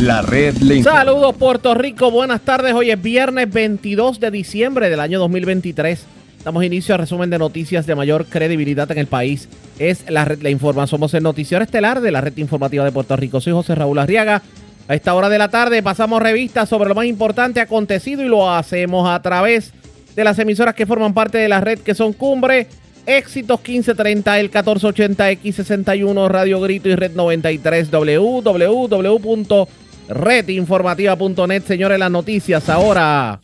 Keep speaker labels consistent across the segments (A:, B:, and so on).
A: La red informa.
B: Saludos Puerto Rico, buenas tardes. Hoy es viernes 22 de diciembre del año 2023. Damos inicio al resumen de noticias de mayor credibilidad en el país. Es la red Le Informa. Somos el noticiero estelar de la red informativa de Puerto Rico. Soy José Raúl Arriaga. A esta hora de la tarde pasamos revistas sobre lo más importante acontecido y lo hacemos a través de las emisoras que forman parte de la red que son Cumbre, Éxitos 1530, el 1480X61, Radio Grito y Red 93, www.redinformativa.net. Señores, las noticias ahora.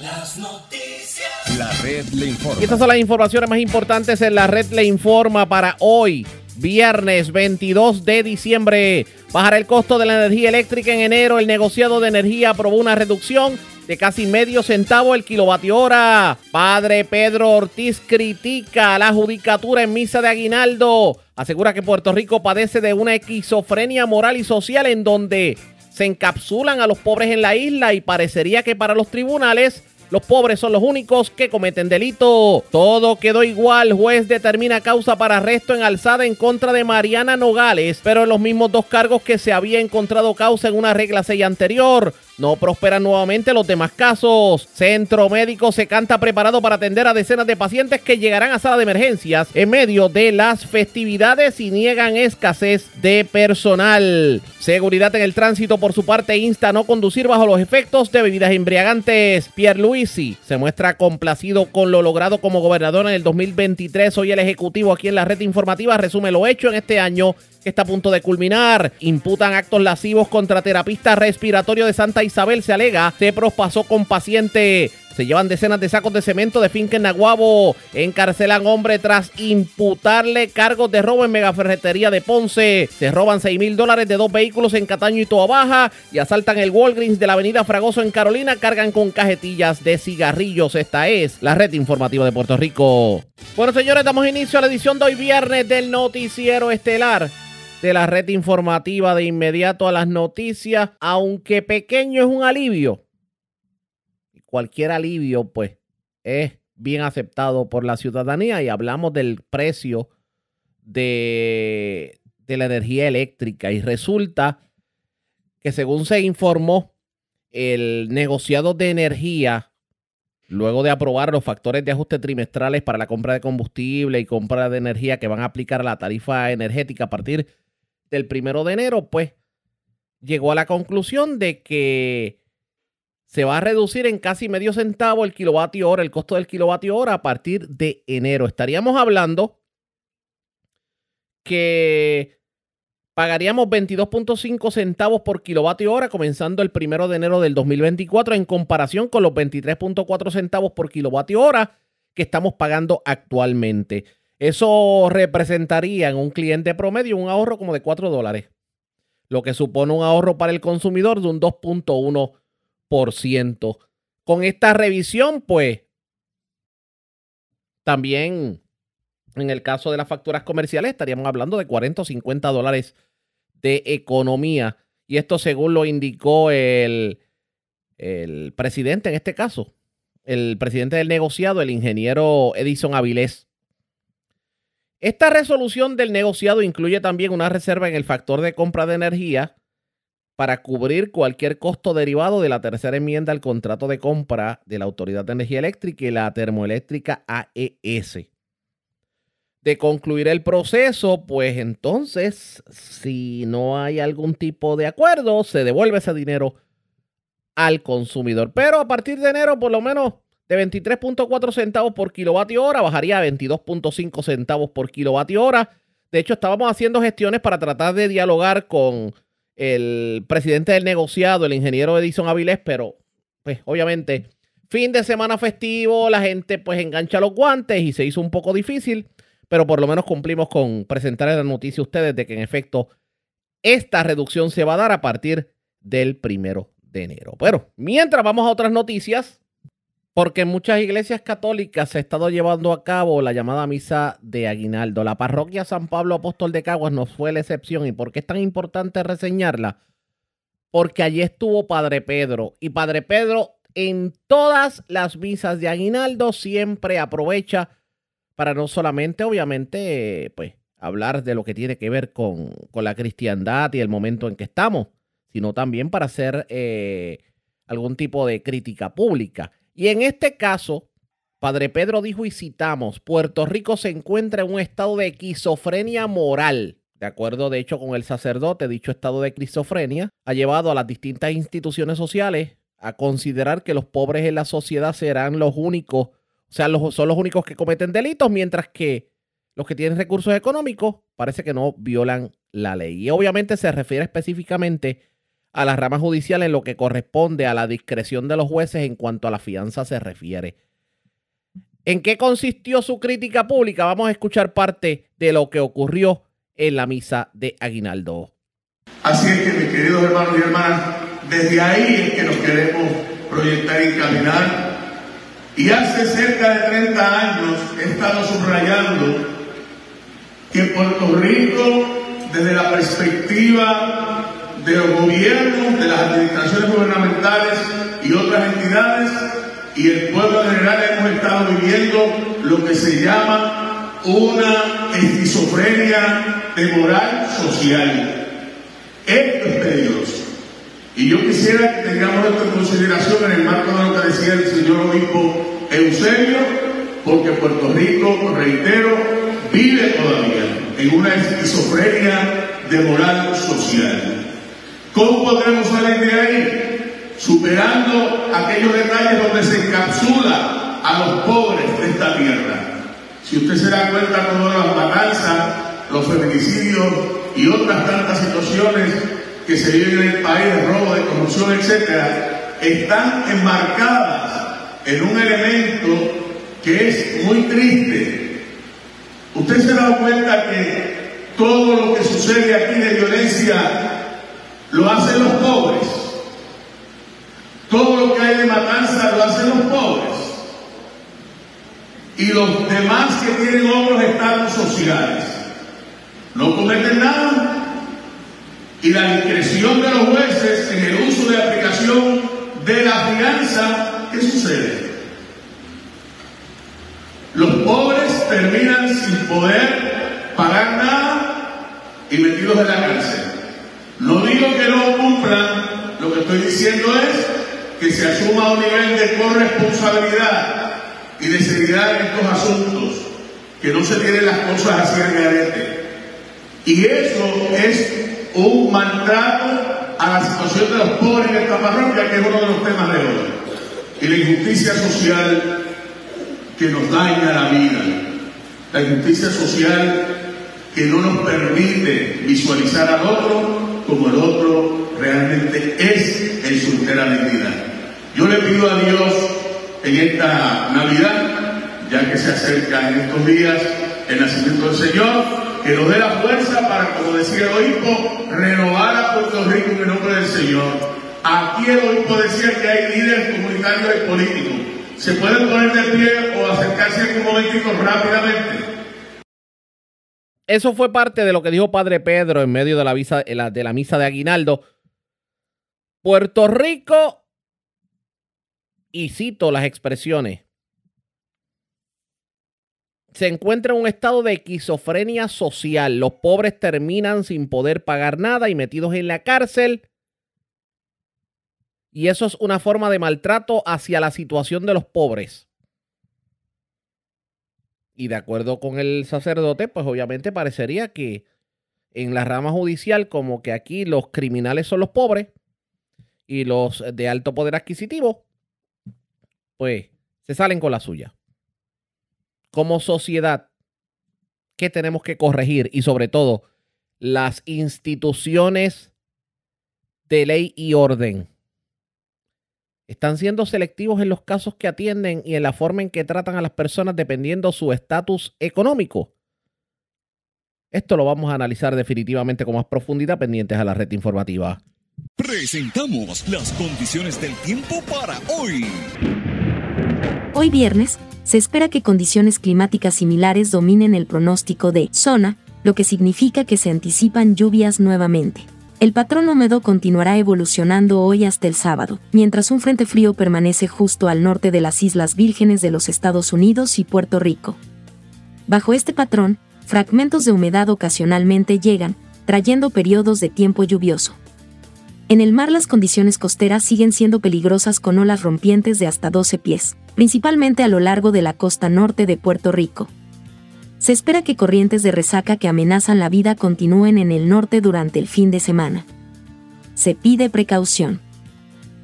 C: Las noticias.
A: La red le informa.
B: Y estas son las informaciones más importantes en la red le informa para hoy, viernes 22 de diciembre. Bajará el costo de la energía eléctrica en enero. El negociado de energía aprobó una reducción de casi medio centavo el kilovatio hora. Padre Pedro Ortiz critica la judicatura en misa de aguinaldo. Asegura que Puerto Rico padece de una esquizofrenia moral y social en donde se encapsulan a los pobres en la isla y parecería que para los tribunales los pobres son los únicos que cometen delito. Todo quedó igual. Juez determina causa para arresto en alzada en contra de Mariana Nogales, pero en los mismos dos cargos que se había encontrado causa en una regla 6 anterior. No prosperan nuevamente los demás casos. Centro médico se canta preparado para atender a decenas de pacientes que llegarán a sala de emergencias en medio de las festividades y niegan escasez de personal. Seguridad en el tránsito por su parte insta a no conducir bajo los efectos de bebidas embriagantes. Pierluisi se muestra complacido con lo logrado como gobernador en el 2023. Hoy el Ejecutivo aquí en la red informativa resume lo hecho en este año que está a punto de culminar. Imputan actos lascivos contra terapista respiratorio de Santa Isabel. Se alega, Tepros pasó con paciente. Se llevan decenas de sacos de cemento de finca en Naguabo. Encarcelan hombre tras imputarle cargos de robo en megaferretería de Ponce. Se roban 6 mil dólares de dos vehículos en Cataño y Toa Baja. Y asaltan el Walgreens de la avenida Fragoso en Carolina. Cargan con cajetillas de cigarrillos. Esta es la red informativa de Puerto Rico. Bueno, señores, damos inicio a la edición de hoy viernes del Noticiero Estelar de la red informativa de inmediato a las noticias, aunque pequeño es un alivio. Cualquier alivio, pues, es bien aceptado por la ciudadanía y hablamos del precio de, de la energía eléctrica y resulta que según se informó, el negociado de energía, luego de aprobar los factores de ajuste trimestrales para la compra de combustible y compra de energía que van a aplicar a la tarifa energética a partir del primero de enero, pues llegó a la conclusión de que se va a reducir en casi medio centavo el kilovatio hora, el costo del kilovatio hora a partir de enero. Estaríamos hablando que pagaríamos 22.5 centavos por kilovatio hora comenzando el primero de enero del 2024 en comparación con los 23.4 centavos por kilovatio hora que estamos pagando actualmente. Eso representaría en un cliente promedio un ahorro como de 4 dólares, lo que supone un ahorro para el consumidor de un 2.1%. Con esta revisión, pues, también en el caso de las facturas comerciales estaríamos hablando de 40 o 50 dólares de economía. Y esto según lo indicó el, el presidente en este caso, el presidente del negociado, el ingeniero Edison Avilés. Esta resolución del negociado incluye también una reserva en el factor de compra de energía para cubrir cualquier costo derivado de la tercera enmienda al contrato de compra de la Autoridad de Energía Eléctrica y la termoeléctrica AES. De concluir el proceso, pues entonces, si no hay algún tipo de acuerdo, se devuelve ese dinero al consumidor. Pero a partir de enero, por lo menos de 23.4 centavos por kilovatio hora bajaría a 22.5 centavos por kilovatio hora. De hecho, estábamos haciendo gestiones para tratar de dialogar con el presidente del negociado, el ingeniero Edison Avilés, pero pues obviamente fin de semana festivo, la gente pues engancha los guantes y se hizo un poco difícil, pero por lo menos cumplimos con presentar la noticia a ustedes de que en efecto esta reducción se va a dar a partir del primero de enero. Pero mientras vamos a otras noticias, porque en muchas iglesias católicas se ha estado llevando a cabo la llamada misa de aguinaldo. La parroquia San Pablo Apóstol de Caguas no fue la excepción. ¿Y por qué es tan importante reseñarla? Porque allí estuvo Padre Pedro. Y Padre Pedro en todas las misas de aguinaldo siempre aprovecha para no solamente, obviamente, pues hablar de lo que tiene que ver con, con la cristiandad y el momento en que estamos, sino también para hacer eh, algún tipo de crítica pública. Y en este caso, Padre Pedro dijo y citamos, Puerto Rico se encuentra en un estado de esquizofrenia moral. De acuerdo, de hecho, con el sacerdote, dicho estado de esquizofrenia ha llevado a las distintas instituciones sociales a considerar que los pobres en la sociedad serán los únicos, o sea, los, son los únicos que cometen delitos, mientras que los que tienen recursos económicos parece que no violan la ley. Y obviamente se refiere específicamente a la rama judicial en lo que corresponde a la discreción de los jueces en cuanto a la fianza se refiere. ¿En qué consistió su crítica pública? Vamos a escuchar parte de lo que ocurrió en la misa de Aguinaldo.
D: Así es que, mis queridos hermanos y hermanas, desde ahí es que nos queremos proyectar y caminar. Y hace cerca de 30 años he estado subrayando que Puerto Rico, desde la perspectiva de los gobiernos, de las administraciones gubernamentales y otras entidades, y el pueblo en general hemos estado viviendo lo que se llama una esquizofrenia de moral social. Esto es peligroso. Y yo quisiera que tengamos esto en consideración en el marco de lo que decía el señor obispo Eusebio, porque Puerto Rico, reitero, vive todavía en una esquizofrenia de moral social. ¿Cómo podremos salir de ahí? Superando aquellos detalles donde se encapsula a los pobres de esta tierra. Si usted se da cuenta todas las matanzas, los feminicidios y otras tantas situaciones que se viven en el país, de robo, de corrupción, etcétera, están enmarcadas en un elemento que es muy triste. Usted se da cuenta que todo lo que sucede aquí de violencia lo hacen los pobres. Todo lo que hay de matanza lo hacen los pobres. Y los demás que tienen otros estados sociales no cometen nada. Y la discreción de los jueces en el uso de aplicación de la fianza, ¿qué sucede? Los pobres terminan sin poder pagar nada y metidos en la cárcel. No digo que no cumplan, lo que estoy diciendo es que se asuma un nivel de corresponsabilidad y de seriedad en estos asuntos, que no se tienen las cosas así en garete. Y eso es un maltrato a la situación de los pobres en esta parroquia, que es uno de los temas de hoy. Y la injusticia social que nos daña la vida, la injusticia social que no nos permite visualizar al otro como el otro realmente es en su entera dignidad. Yo le pido a Dios en esta Navidad, ya que se acerca en estos días el nacimiento del Señor, que nos dé la fuerza para, como decía el obispo, renovar a Puerto Rico en el nombre del Señor. Aquí el obispo decía que hay líderes comunitarios y políticos. Se pueden poner de pie o acercarse en un rápidamente.
B: Eso fue parte de lo que dijo Padre Pedro en medio de la, visa, de la, de la misa de Aguinaldo. Puerto Rico, y cito las expresiones, se encuentra en un estado de esquizofrenia social. Los pobres terminan sin poder pagar nada y metidos en la cárcel. Y eso es una forma de maltrato hacia la situación de los pobres. Y de acuerdo con el sacerdote, pues obviamente parecería que en la rama judicial, como que aquí los criminales son los pobres y los de alto poder adquisitivo, pues se salen con la suya. Como sociedad, ¿qué tenemos que corregir? Y sobre todo, las instituciones de ley y orden están siendo selectivos en los casos que atienden y en la forma en que tratan a las personas dependiendo su estatus económico. Esto lo vamos a analizar definitivamente con más profundidad pendientes a la red informativa.
E: Presentamos las condiciones del tiempo para hoy.
F: Hoy viernes, se espera que condiciones climáticas similares dominen el pronóstico de zona, lo que significa que se anticipan lluvias nuevamente. El patrón húmedo continuará evolucionando hoy hasta el sábado, mientras un frente frío permanece justo al norte de las Islas Vírgenes de los Estados Unidos y Puerto Rico. Bajo este patrón, fragmentos de humedad ocasionalmente llegan, trayendo periodos de tiempo lluvioso. En el mar las condiciones costeras siguen siendo peligrosas con olas rompientes de hasta 12 pies, principalmente a lo largo de la costa norte de Puerto Rico. Se espera que corrientes de resaca que amenazan la vida continúen en el norte durante el fin de semana. Se pide precaución.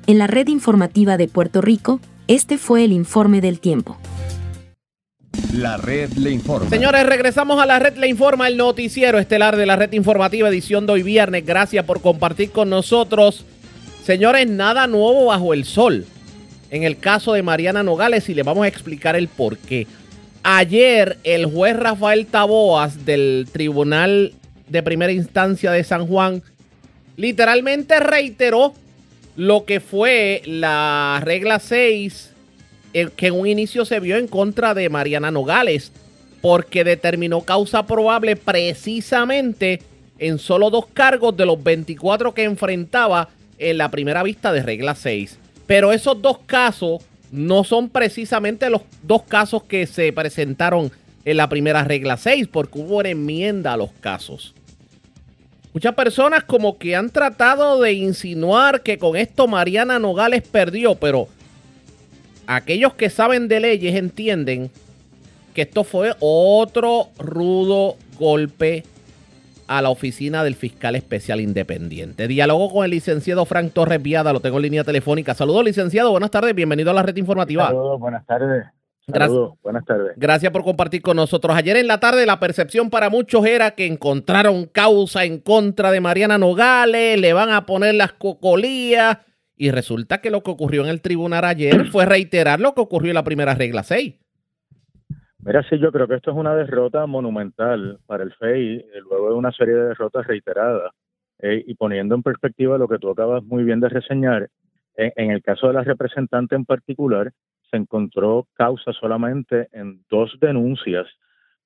F: En la red informativa de Puerto Rico, este fue el informe del tiempo.
A: La red le informa.
B: Señores, regresamos a la red Le Informa, el noticiero estelar de la red informativa edición de hoy viernes. Gracias por compartir con nosotros. Señores, nada nuevo bajo el sol. En el caso de Mariana Nogales y le vamos a explicar el por qué. Ayer el juez Rafael Taboas del Tribunal de Primera Instancia de San Juan literalmente reiteró lo que fue la regla 6 el que en un inicio se vio en contra de Mariana Nogales, porque determinó causa probable precisamente en solo dos cargos de los 24 que enfrentaba en la primera vista de regla 6. Pero esos dos casos no son precisamente los dos casos que se presentaron en la primera regla 6, porque hubo una enmienda a los casos. Muchas personas como que han tratado de insinuar que con esto Mariana Nogales perdió, pero aquellos que saben de leyes entienden que esto fue otro rudo golpe a la oficina del fiscal especial independiente. Diálogo con el licenciado Frank Torres Viada, lo tengo en línea telefónica. Saludos, licenciado, buenas tardes, bienvenido a la red informativa.
G: Saludos, buenas tardes.
B: Gracias.
G: Saludos, buenas tardes.
B: Gracias por compartir con nosotros. Ayer en la tarde la percepción para muchos era que encontraron causa en contra de Mariana Nogales, le van a poner las cocolías y resulta que lo que ocurrió en el tribunal ayer fue reiterar lo que ocurrió en la primera regla 6.
G: Mira, sí, yo creo que esto es una derrota monumental para el FEI, eh, luego de una serie de derrotas reiteradas. eh, y poniendo en perspectiva lo que tú acabas muy bien de reseñar, en, el caso de la representante en particular, se encontró causa solamente en dos denuncias,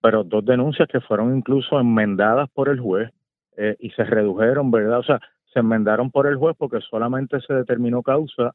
G: pero dos denuncias que fueron incluso enmendadas por el juez eh, y se redujeron, ¿verdad? O sea, se enmendaron por el juez porque solamente se determinó causa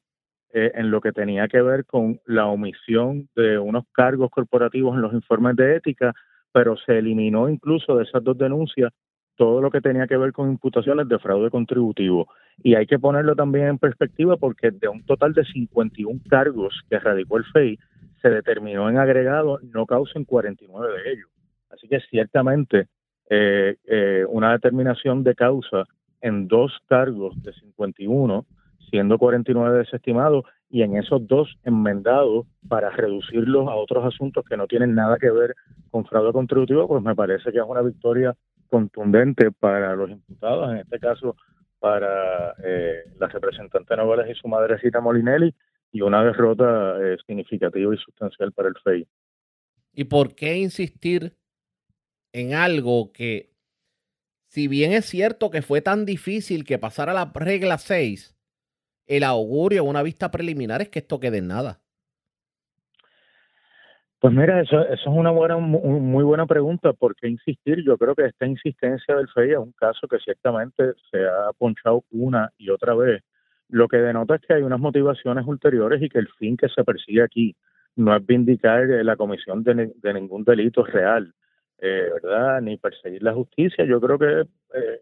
G: eh, en lo que tenía que ver con la omisión de unos cargos corporativos en los informes de ética, pero se eliminó incluso de esas dos denuncias todo lo que tenía que ver con imputaciones de fraude contributivo. Y hay que ponerlo también en perspectiva porque de un total de 51 cargos que radicó el FEI, se determinó en agregado no causa en 49 de ellos. Así que ciertamente eh, eh, una determinación de causa en dos cargos de 51, siendo 49 desestimados, y en esos dos enmendados para reducirlos a otros asuntos que no tienen nada que ver con fraude contributivo, pues me parece que es una victoria contundente para los imputados, en este caso para eh, la representante Novales y su madre Rita Molinelli, y una derrota eh, significativa y sustancial para el FEI.
B: ¿Y por qué insistir en algo que, si bien es cierto que fue tan difícil que pasara la regla 6, el augurio una vista preliminar es que esto quede en nada?
G: Pues mira, eso, es una buena, mu- muy buena pregunta. ¿Por qué insistir? Yo creo que esta insistencia del FEI es un caso que ciertamente se ha ponchado una y otra vez. Lo que denota es que hay unas motivaciones ulteriores y que el fin que se persigue aquí no es vindicar eh, la comisión de, ni- de ningún delito real, eh, ¿verdad? Ni perseguir la justicia. Yo creo que eh,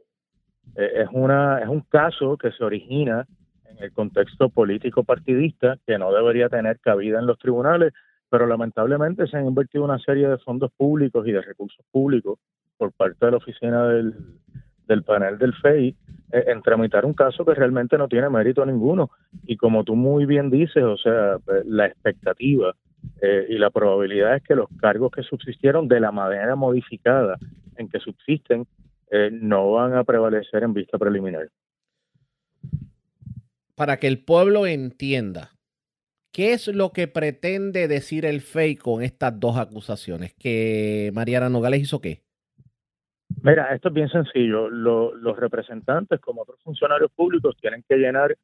G: es, una, es un caso que se origina en el contexto político partidista que no debería tener cabida en los tribunales pero lamentablemente se han invertido una serie de fondos públicos y de recursos públicos por parte de la oficina del, del panel del FEI eh, en tramitar un caso que realmente no tiene mérito ninguno. Y como tú muy bien dices, o sea, eh, la expectativa eh, y la probabilidad es que los cargos que subsistieron de la manera modificada en que subsisten eh, no van a prevalecer en vista preliminar.
B: Para que el pueblo entienda, ¿qué es lo que pretende decir el FEI con estas dos acusaciones? ¿Que Mariana Nogales hizo qué?
G: Mira, esto es bien sencillo. Lo- los representantes, como otros funcionarios públicos, tienen que llenar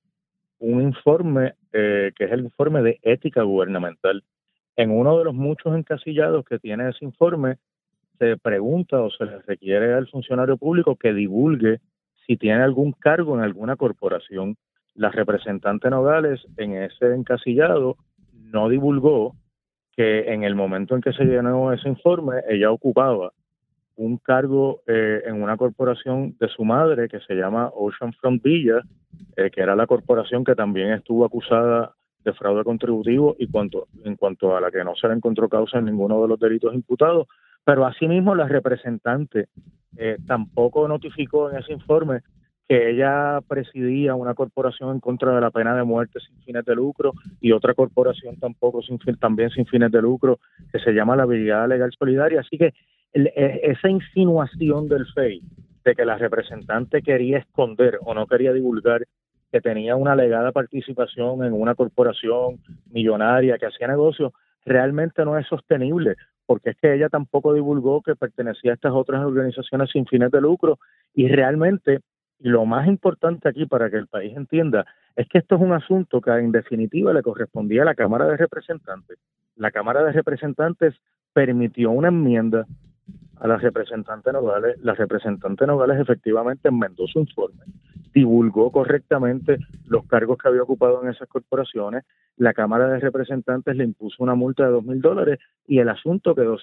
G: un informe eh, que es el informe de ética gubernamental. En uno de los muchos encasillados que tiene ese informe, se pregunta o se le requiere al funcionario público que divulgue si tiene algún cargo en alguna corporación. La representante Nogales en ese encasillado no divulgó que en el momento en que se llenó ese informe, ella ocupaba un cargo eh, en una corporación de su madre que se llama Oceanfront Villa, eh, que era la corporación que también estuvo acusada de fraude contributivo y cuanto, en cuanto a la que no se le encontró causa en ninguno de los delitos imputados. Pero asimismo la representante eh, tampoco notificó en ese informe que ella presidía una corporación en contra de la pena de muerte sin fines de lucro y otra corporación tampoco sin también sin fines de lucro que se llama la Brigada Legal Solidaria. Así que e, esa insinuación del FEI de que la representante quería esconder o no quería divulgar que tenía una alegada participación en una corporación millonaria que hacía negocios, realmente no es sostenible, porque es que ella tampoco divulgó que pertenecía a estas otras organizaciones sin fines de lucro y realmente, y lo más importante aquí para que el país entienda, es que esto es un asunto que en definitiva le correspondía a la Cámara de Representantes. La Cámara de Representantes permitió una enmienda a la representante Nogales. La representante Nogales efectivamente enmendó su informe, divulgó correctamente los cargos que había ocupado en esas corporaciones. La Cámara de Representantes le impuso una multa de dos mil dólares y el asunto quedó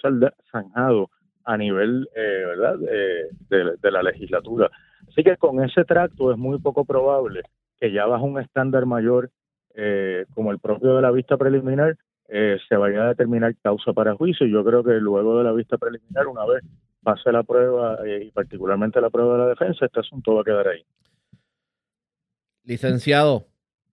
G: zanjado a nivel eh, ¿verdad? de, la legislatura. Así que con ese tracto es muy poco probable que ya bajo un estándar mayor eh, como el propio de la vista preliminar eh, se vaya a determinar causa para juicio. Yo creo que luego de la vista preliminar, una vez pase la prueba eh, y particularmente la prueba de la defensa, este asunto va a quedar ahí.
B: Licenciado,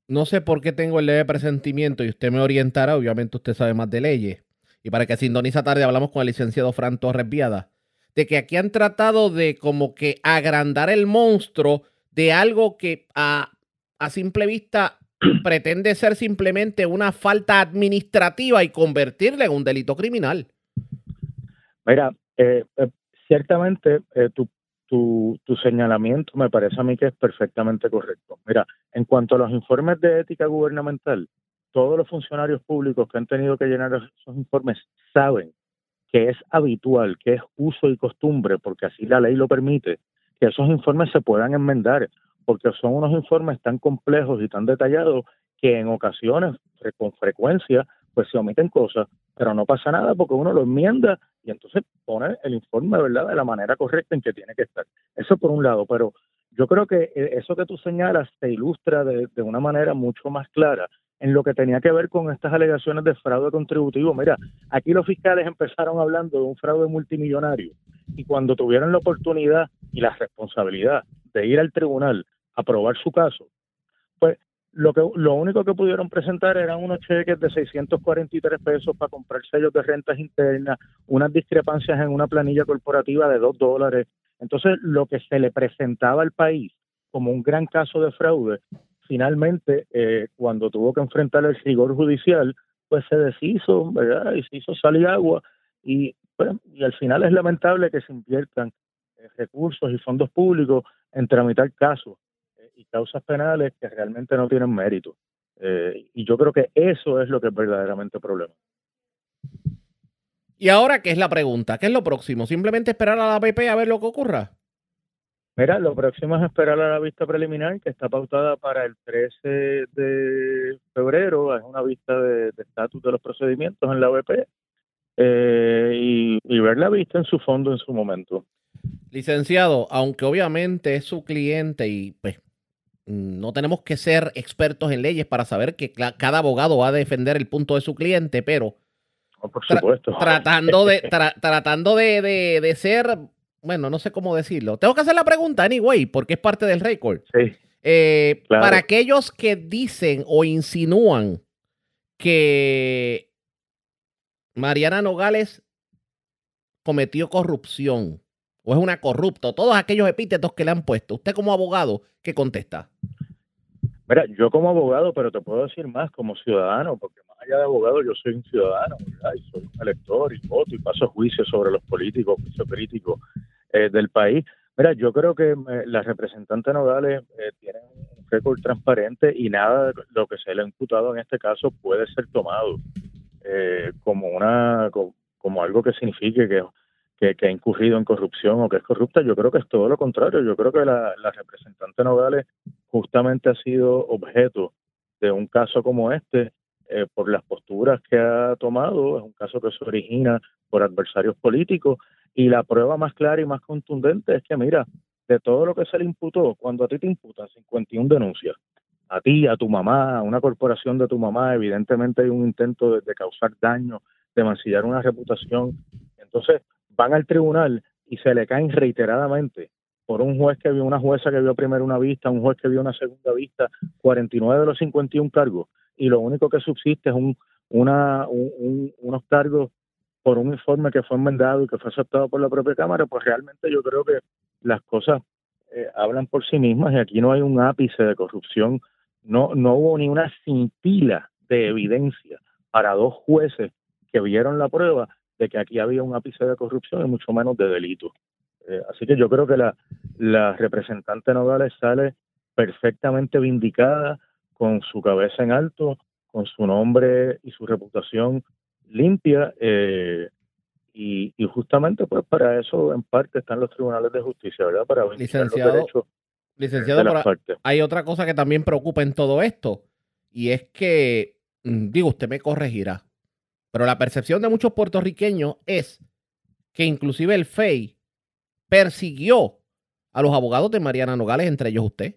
B: no sé por qué tengo el leve presentimiento y usted me orientará, obviamente usted sabe más de leyes. Y para que sintoniza tarde hablamos con el licenciado Fran Torres Viada, de que aquí han tratado de como que agrandar el monstruo de algo que a, a simple vista pretende ser simplemente una falta administrativa y convertirla en un delito criminal.
G: Mira, eh, eh, ciertamente eh, tu, tu, tu, señalamiento me parece a mí que es perfectamente correcto. Mira, en cuanto a los informes de ética gubernamental, todos los funcionarios públicos que han tenido que llenar esos informes saben que es habitual, que es uso y costumbre, porque así la ley lo permite, que esos informes se puedan enmendar porque son unos informes tan complejos y tan detallados que en ocasiones, con frecuencia, pues se omiten cosas, pero no pasa nada porque uno lo enmienda y entonces pone el informe, ¿verdad?, de la manera correcta en que tiene que estar. Eso por un lado, pero yo creo que eh, eso que tú señalas se ilustra de, de una manera mucho más clara en lo que tenía que ver con estas alegaciones de fraude contributivo. Mira, aquí los fiscales empezaron hablando de un fraude multimillonario y cuando tuvieron la oportunidad y la responsabilidad de ir al tribunal aprobar su caso, pues lo que lo único que pudieron presentar eran unos cheques de 643 pesos para comprar sellos de rentas internas, unas discrepancias en una planilla corporativa de 2 dólares. Entonces, lo que se le presentaba al país como un gran caso de fraude, finalmente, eh, cuando tuvo que enfrentar el rigor judicial, pues se deshizo, ¿verdad? Y se hizo sal y agua. Y, pues, y al final es lamentable que se inviertan eh, recursos y fondos públicos en tramitar casos y causas penales que realmente no tienen mérito. Eh, y yo creo que eso es lo que es verdaderamente problema.
B: Y ahora, ¿qué es la pregunta? ¿Qué es lo próximo? ¿Simplemente esperar a la BP a ver lo que ocurra?
G: Mira, lo próximo es esperar a la vista preliminar que está pautada para el 13 de febrero. Es una vista de estatus de, los procedimientos en la BP eh, y, y ver la vista en su fondo en su momento.
B: Licenciado, aunque obviamente es su cliente y pues no tenemos que ser expertos en leyes para saber que cada abogado va a defender el punto de su cliente, pero
G: por supuesto.
B: tratando de tratando de, ser, bueno, no sé cómo decirlo. Tengo que hacer la pregunta anyway, porque es parte del récord.
G: Sí.
B: Eh, para aquellos que dicen o insinúan que Mariana Nogales cometió corrupción, o es una corrupta, todos aquellos epítetos que le han puesto. Usted como abogado, ¿qué contesta?
G: Mira, yo como abogado, pero te puedo decir más como ciudadano, porque más allá de abogado yo soy un ciudadano, Y soy un elector y voto y paso juicio sobre los políticos, juicio crítico eh, del país. Mira, yo creo que eh, la representante Nogales eh, tiene un récord transparente y nada de lo que se le ha imputado en este caso puede ser tomado eh, como una como algo que signifique que que, ha incurrido en corrupción o que es corrupta. Yo creo que es todo lo contrario. Yo creo que la, representante Nogales justamente ha sido objeto de un caso como este eh, por las posturas que ha tomado. Es un caso que se origina por adversarios políticos Y la prueba más clara y más contundente es que, mira, de todo lo que se le imputó, cuando a ti te imputan 51 denuncias, a ti, a tu mamá, a una corporación de tu mamá, evidentemente hay un intento de, causar daño, de mancillar una reputación. Entonces van al tribunal y se le caen reiteradamente por un juez que vio, una jueza que vio primero una vista, un juez que vio una segunda vista, 49 de los 51 cargos, y lo único que subsiste es un, una, un- un- unos cargos por un informe que fue enmendado y que fue aceptado por la propia Cámara, pues realmente yo creo que las cosas eh, hablan por sí mismas y aquí no hay un ápice de corrupción, no, no hubo ni una cintila de evidencia para dos jueces que vieron la prueba de que aquí había un ápice de corrupción y mucho menos de delito. Eh, así que yo creo que la, la representante Nogales sale perfectamente vindicada, con su cabeza en alto, con su nombre y su reputación limpia, eh, y, y justamente pues para eso en parte están los tribunales de justicia, ¿verdad? Para
B: Licenciado,
G: los derechos
B: Licenciado,
G: de las partes.
B: hay otra cosa que también preocupa en todo esto, y es que, mm, digo, usted me corregirá, pero la percepción de muchos puertorriqueños es que inclusive el FEI persiguió a los abogados de Mariana Nogales, entre ellos usted.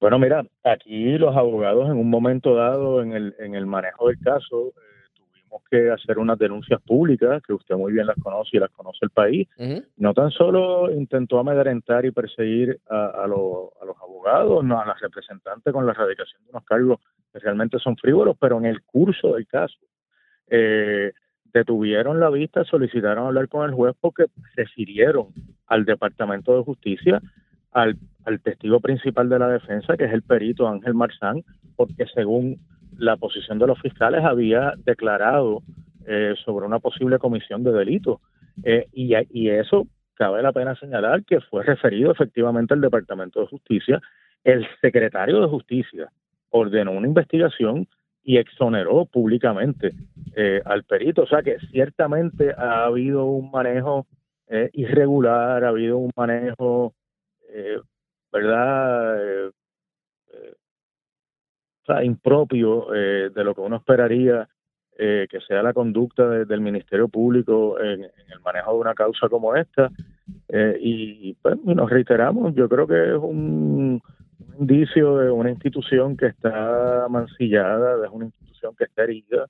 G: Bueno, mira, aquí los abogados en un momento dado en el, en el manejo del caso que hacer unas denuncias públicas, que usted muy bien las conoce y las conoce el país. No tan solo intentó amedrentar y perseguir a, a, los- a los abogados, no, a las representantes con la erradicación de unos cargos que realmente son frívolos, pero en el curso del caso eh, detuvieron la vista, solicitaron hablar con el juez porque refirieron al Departamento de Justicia al, al testigo principal de la defensa, que es el perito Ángel Marzán, porque según la posición de los fiscales había declarado eh, sobre una posible comisión de delito. Eh, y, eso cabe la pena señalar que fue referido efectivamente al Departamento de Justicia. El secretario de Justicia ordenó una investigación y exoneró públicamente eh, al perito. O sea que ciertamente ha habido un manejo eh, irregular, ha habido un manejo, ¿verdad? Impropio eh, de lo que uno esperaría eh, que sea la conducta de- del Ministerio Público en, en el manejo de una causa como esta. Eh, y, pues, nos reiteramos, yo creo que es un, un indicio de una institución que está mancillada, de una institución que está herida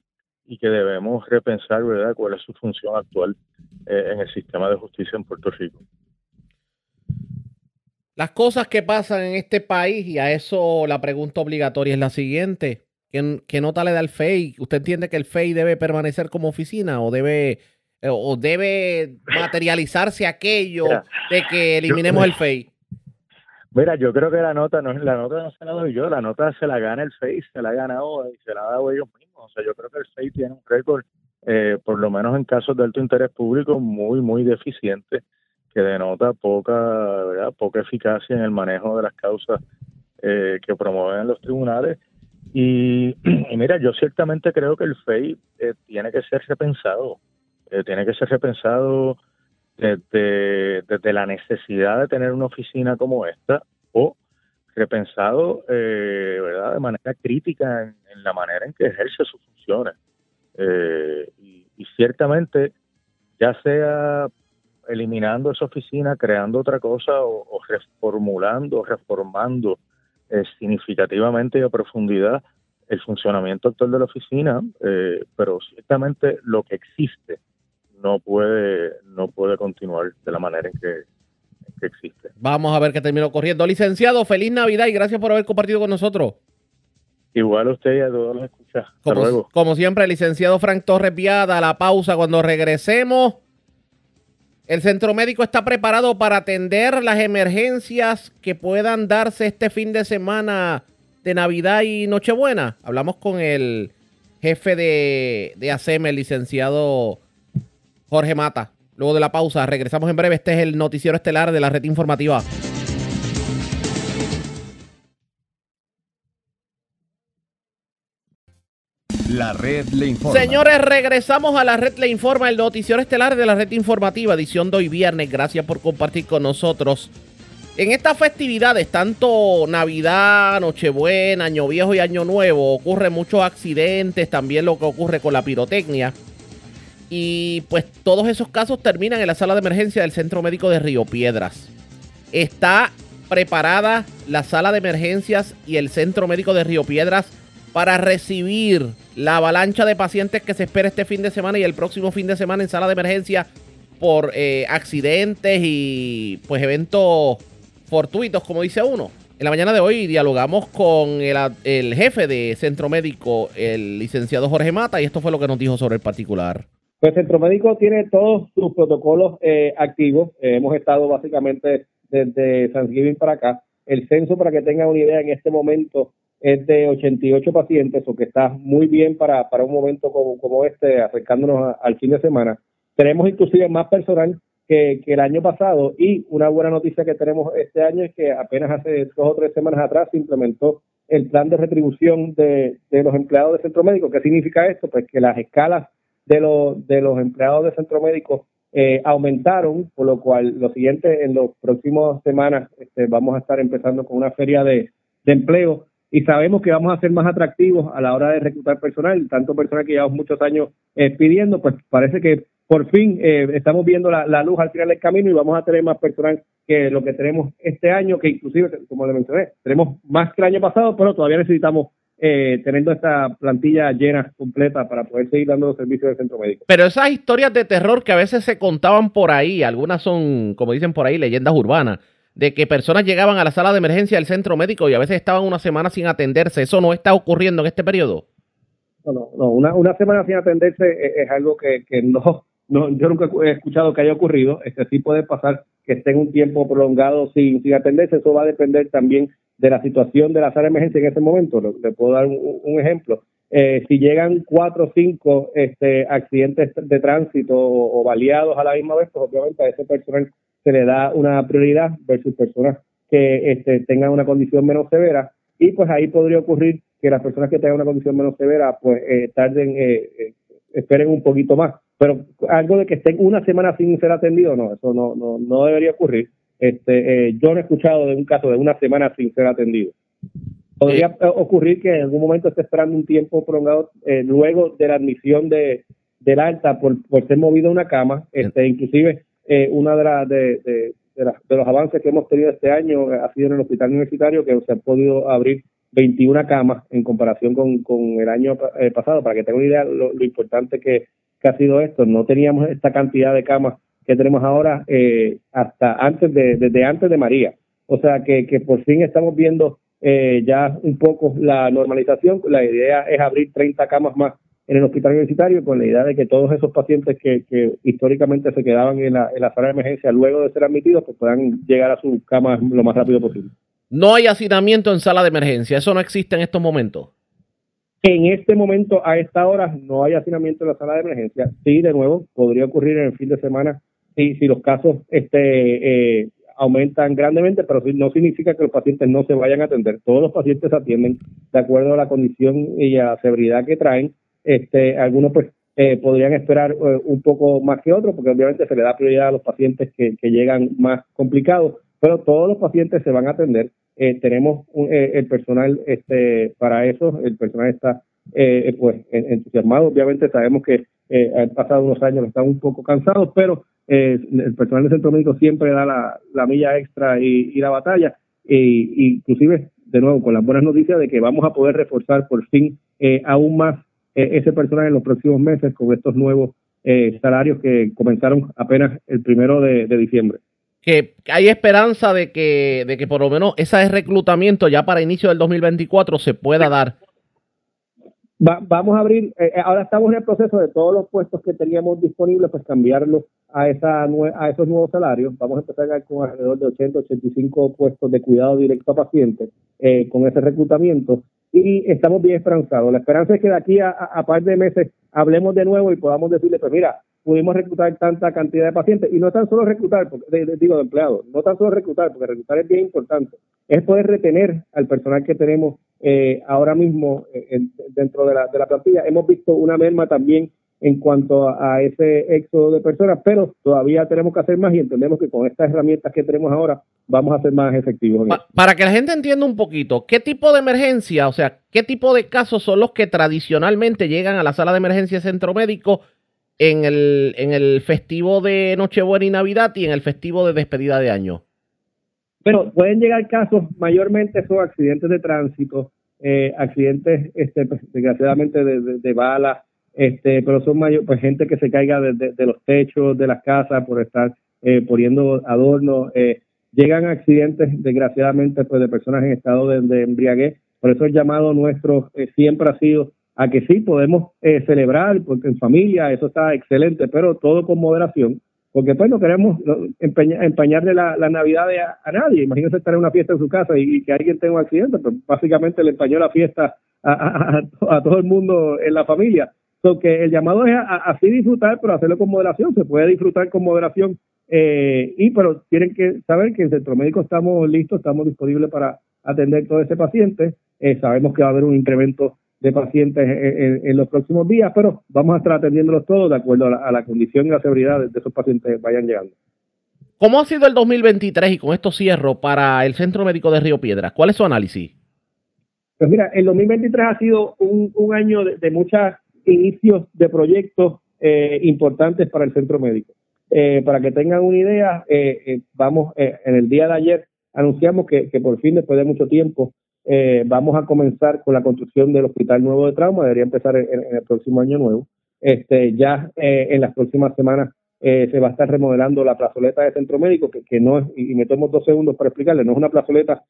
G: y que debemos repensar, ¿verdad?, cuál es su función actual eh, en el sistema de justicia en Puerto Rico.
B: Las cosas que pasan en este país, y a eso la pregunta obligatoria es la siguiente. ¿Qué, qué nota le da el FEI? ¿Usted entiende que el FEI debe permanecer como oficina o debe, eh, o debe materializarse aquello
G: Mira,
B: de que eliminemos el FEI?
G: Mira, yo creo que la nota no la nota no se la doy yo, la nota se la gana el FEI, se la ha ganado y se la ha dado ellos mismos. O sea, yo creo que el FEI tiene un récord, eh, por lo menos en casos de alto interés público, muy, muy deficiente, que denota poca, ¿verdad? poca eficacia en el manejo de las causas eh, que promueven los tribunales. Y, mira, yo ciertamente creo que el FEI eh, tiene que ser repensado, eh, tiene que ser repensado desde, desde la necesidad de tener una oficina como esta o repensado eh, verdad de manera crítica en, en la manera en que ejerce sus funciones y, y ciertamente ya sea eliminando esa oficina creando otra cosa o, o reformulando reformando eh, significativamente y a profundidad el funcionamiento actual de la oficina eh, pero ciertamente lo que existe no puede no puede continuar de la manera en que, en que existe.
B: Vamos a ver qué terminó corriendo. Licenciado, feliz Navidad y gracias por haber compartido con nosotros.
G: Igual a usted y a todos los escuchas.
B: Como, como siempre, licenciado Frank Torres Viada, la pausa cuando regresemos. El centro médico está preparado para atender las emergencias que puedan darse este fin de semana de Navidad y Nochebuena. Hablamos con el jefe de, de el licenciado Jorge Mata. Luego de la pausa, regresamos en breve. Este es el noticiero estelar de la red informativa.
A: La red le informa.
B: Señores, regresamos a la red Le Informa, el noticiero estelar de la red informativa, edición de hoy viernes. Gracias por compartir con nosotros. En estas festividades, tanto Navidad, Nochebuena, Año Viejo y Año Nuevo, ocurren muchos accidentes, también lo que ocurre con la pirotecnia. y pues todos esos casos terminan en la sala de emergencia del Centro Médico de Río Piedras. Está preparada la sala de emergencias y el Centro Médico de Río Piedras para recibir la avalancha de pacientes que se espera este fin de semana y el próximo fin de semana en sala de emergencia por eh, accidentes y pues eventos fortuitos, como dice uno. En la mañana de hoy dialogamos con el, jefe de Centro Médico, el licenciado Jorge Mata, y esto fue lo que nos dijo sobre el particular.
H: Pues Centro Médico tiene todos sus protocolos eh, activos. Eh, hemos estado básicamente desde Thanksgiving para acá. El censo, para que tengan una idea, en este momento es de 88 pacientes, o que está muy bien para, para un momento como, como este, acercándonos al fin de semana. Tenemos inclusive más personal que, que, el año pasado y una buena noticia que tenemos este año es que apenas hace dos o tres semanas atrás se implementó el plan de retribución de, de los empleados del centro médico. ¿Qué significa esto? Pues que las escalas de, los de los empleados del centro médico eh, aumentaron, por lo cual lo siguiente, en las próximas semanas este, vamos a estar empezando con una feria de, de empleo y sabemos que vamos a ser más atractivos a la hora de reclutar personal, tanto personal que llevamos muchos años eh, pidiendo, pues parece que por fin eh, estamos viendo la, luz al final del camino y vamos a tener más personal que lo que tenemos este año, que inclusive, como le mencioné, tenemos más que el año pasado, pero todavía necesitamos eh, teniendo esta plantilla llena, completa, para poder seguir dando los servicios del centro médico.
B: Pero esas historias de terror que a veces se contaban por ahí, algunas son, como dicen por ahí, leyendas urbanas, de que personas llegaban a la sala de emergencia del centro médico y a veces estaban una semana sin atenderse, ¿eso no está ocurriendo en este periodo?
H: No, no, no. Una, una semana sin atenderse es, es algo que, que no, no, yo nunca he escuchado que haya ocurrido. Este sí puede pasar que esté en un tiempo prolongado sin, sin atenderse. Eso va a depender también de la situación de la sala de emergencia en ese momento. Le puedo dar un, un ejemplo. Eh, si llegan cuatro o cinco este, accidentes de tránsito o, o, baleados a la misma vez, pues obviamente a ese personal se le da una prioridad versus personas que este, tengan una condición menos severa. Y pues ahí podría ocurrir que las personas que tengan una condición menos severa, pues eh, tarden, eh, eh esperen un poquito más. Pero algo de que estén una semana sin ser atendido, no, eso no, no, no debería ocurrir. Este, eh, yo no he escuchado de un caso de una semana sin ser atendido. Podría eh, ocurrir que en algún momento esté esperando un tiempo prolongado eh, luego de la admisión de del alta por, por ser movido a una cama. Este, inclusive eh, una de, la, de, de, de, los avances que hemos tenido este año ha sido en el hospital universitario que se han podido abrir 21 camas en comparación con, con el año eh, pasado. Para que tengan una idea lo, lo importante que, que ha sido esto, no teníamos esta cantidad de camas que tenemos ahora eh, hasta antes de, desde antes de María. O sea que, que por fin estamos viendo eh, ya un poco la normalización. La idea es abrir 30 camas más en el hospital universitario con la idea de que todos esos pacientes que, que históricamente se quedaban en la, en la sala de emergencia luego de ser admitidos pues puedan llegar a sus camas lo más rápido posible.
B: No hay hacinamiento en sala de emergencia, eso no existe en estos momentos.
H: En este momento, a esta hora, no hay hacinamiento en la sala de emergencia. Sí, de nuevo, podría ocurrir en el fin de semana si, si los casos este, eh, aumentan grandemente, pero no significa que los pacientes no se vayan a atender. Todos los pacientes se atienden de acuerdo a la condición y a la severidad que traen. Este, algunos pues eh, podrían esperar eh, un poco más que otros, porque obviamente se le da prioridad a los pacientes que, que llegan más complicados, pero todos los pacientes se van a atender. Eh, tenemos un, eh, el personal este, para eso, el personal está eh, pues entusiasmado. Obviamente sabemos que han pasado unos años, están un poco cansados, pero el personal del centro médico siempre da la, la milla extra y, y la batalla. Y, inclusive, de nuevo, con las buenas noticias de que vamos a poder reforzar por fin aún más ese personal en los próximos meses con estos nuevos salarios que comenzaron apenas el primero de, de diciembre
B: que hay esperanza de que, de que por lo menos ese reclutamiento ya para inicio del 2024 se pueda dar.
H: Va, vamos a abrir, eh, ahora estamos en el proceso de todos los puestos que teníamos disponibles, pues cambiarlos a, esa, a esos nuevos salarios. Vamos a empezar con alrededor de 80, 85 puestos de cuidado directo a pacientes eh, con ese reclutamiento y estamos bien esperanzados. La esperanza es que de aquí a, a, a par de meses hablemos de nuevo y podamos decirle, pues mira, pudimos reclutar tanta cantidad de pacientes y no tan solo reclutar, porque, digo, de empleados, no tan solo reclutar, porque reclutar es bien importante, es poder retener al personal que tenemos eh, ahora mismo eh, dentro de la, de la plantilla. Hemos visto una merma también en cuanto a, a, ese éxodo de personas, pero todavía tenemos que hacer más y entendemos que con estas herramientas que tenemos ahora vamos a ser más efectivos.
B: Pa para que la gente entienda un poquito, ¿qué tipo de emergencia, o sea, qué tipo de casos son los que tradicionalmente llegan a la sala de emergencia centro médico en el, en el festivo de Nochebuena y Navidad y en el festivo de despedida de año?
H: Bueno, pueden llegar casos, mayormente son accidentes de tránsito, eh, accidentes, este, pues, desgraciadamente, de, de, de balas, este, pero son mayor, pues gente que se caiga de, de los techos de las casas por estar eh, poniendo adornos. Eh, llegan accidentes, desgraciadamente, pues de personas en estado de, de embriaguez. Por eso el llamado nuestro eh, siempre ha sido a que sí podemos eh, celebrar, porque en familia eso está excelente, pero todo con moderación, porque pues no queremos empañarle la, Navidad a, a, nadie. Imagínense estar en una fiesta en su casa y, que alguien tenga un accidente, pues básicamente le empañó la fiesta a todo el mundo en la familia. So que el llamado es así disfrutar, pero hacerlo con moderación. Se puede disfrutar con moderación, eh, y pero tienen que saber que en Centro Médico estamos listos, estamos disponibles para atender todo ese paciente. Eh, sabemos que va a haber un incremento de pacientes en, en, en, los próximos días, pero vamos a estar atendiéndolos todos de acuerdo a la, a la condición y la seguridad de, de esos pacientes que vayan llegando.
B: ¿Cómo ha sido el 2023 y con esto cierro para el Centro Médico de Río Piedras? ¿Cuál es su análisis?
H: Pues mira, el 2023 ha sido un, un año de, de muchos inicios de proyectos eh, importantes para el centro médico. Eh, para que tengan una idea, eh, eh vamos, eh, en el día de ayer anunciamos que, que, por fin, después de mucho tiempo, vamos a comenzar con la construcción del Hospital Nuevo de Trauma, debería empezar en, en el próximo año nuevo. Este, ya en las próximas semanas se va a estar remodelando la plazoleta de centro médico, que, no es, y me tomo dos segundos para explicarle, no es una plazoleta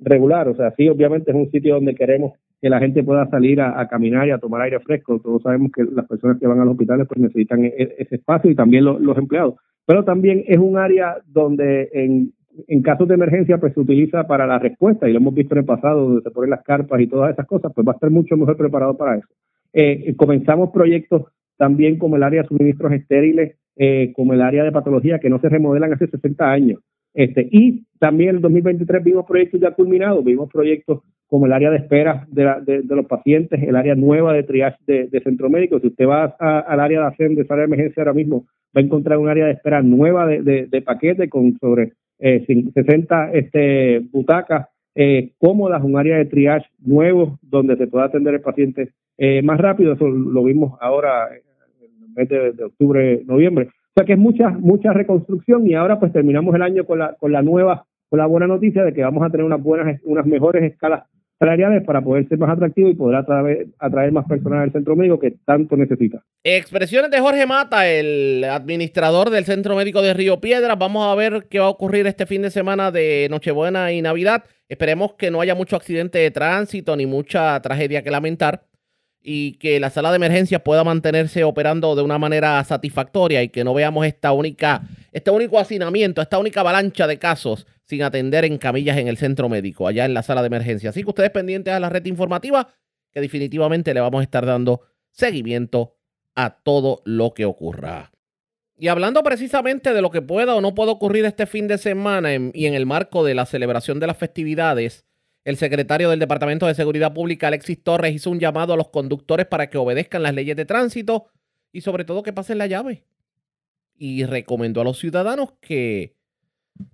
H: regular, o sea, sí, obviamente es un sitio donde queremos que la gente pueda salir a, caminar y a tomar aire fresco. Todos sabemos que las personas que van a los hospitales pues necesitan e, ese espacio y también lo, los empleados. Pero también es un área donde en, en casos de emergencia pues se utiliza para la respuesta y lo hemos visto en el pasado donde se ponen las carpas y todas esas cosas, pues va a estar mucho mejor preparado para eso. Eh, comenzamos proyectos también como el área de suministros estériles, eh, como el área de patología que no se remodelan hace 60 años. Este, y también en el 2023 vimos proyectos ya culminados, vimos proyectos como el área de espera de, la, de, los pacientes, el área nueva de triage de, centro médico. Si usted va al área de ASEM, de esa área de emergencia ahora mismo, va a encontrar un área de espera nueva de, paquete con sobre eh, 60 este, butacas eh, cómodas, un área de triage nuevo donde se pueda atender el paciente eh, más rápido. Eso lo vimos ahora en el mes de octubre, noviembre. O sea que es mucha, mucha reconstrucción y ahora pues terminamos el año con la, con la nueva, con la buena noticia de que vamos a tener unas buenas, unas mejores escalas salariales para poder ser más atractivo y poder atraer, atraer más personas al centro médico que tanto necesita.
B: Expresiones de Jorge Mata, el administrador del Centro Médico de Río Piedras. Vamos a ver qué va a ocurrir este fin de semana de Nochebuena y Navidad. Esperemos que no haya mucho accidente de tránsito ni mucha tragedia que lamentar y que la sala de emergencias pueda mantenerse operando de una manera satisfactoria y que no veamos esta única, este único hacinamiento, esta única avalancha de casos sin atender en camillas en el centro médico, allá en la sala de emergencia. Así que ustedes pendientes a la red informativa, que definitivamente le vamos a estar dando seguimiento a todo lo que ocurra. Y hablando precisamente de lo que pueda o no pueda ocurrir este fin de semana en, y en el marco de la celebración de las festividades, el secretario del Departamento de Seguridad Pública, Alexis Torres, hizo un llamado a los conductores para que obedezcan las leyes de tránsito y sobre todo que pasen la llave. Y recomendó a los ciudadanos que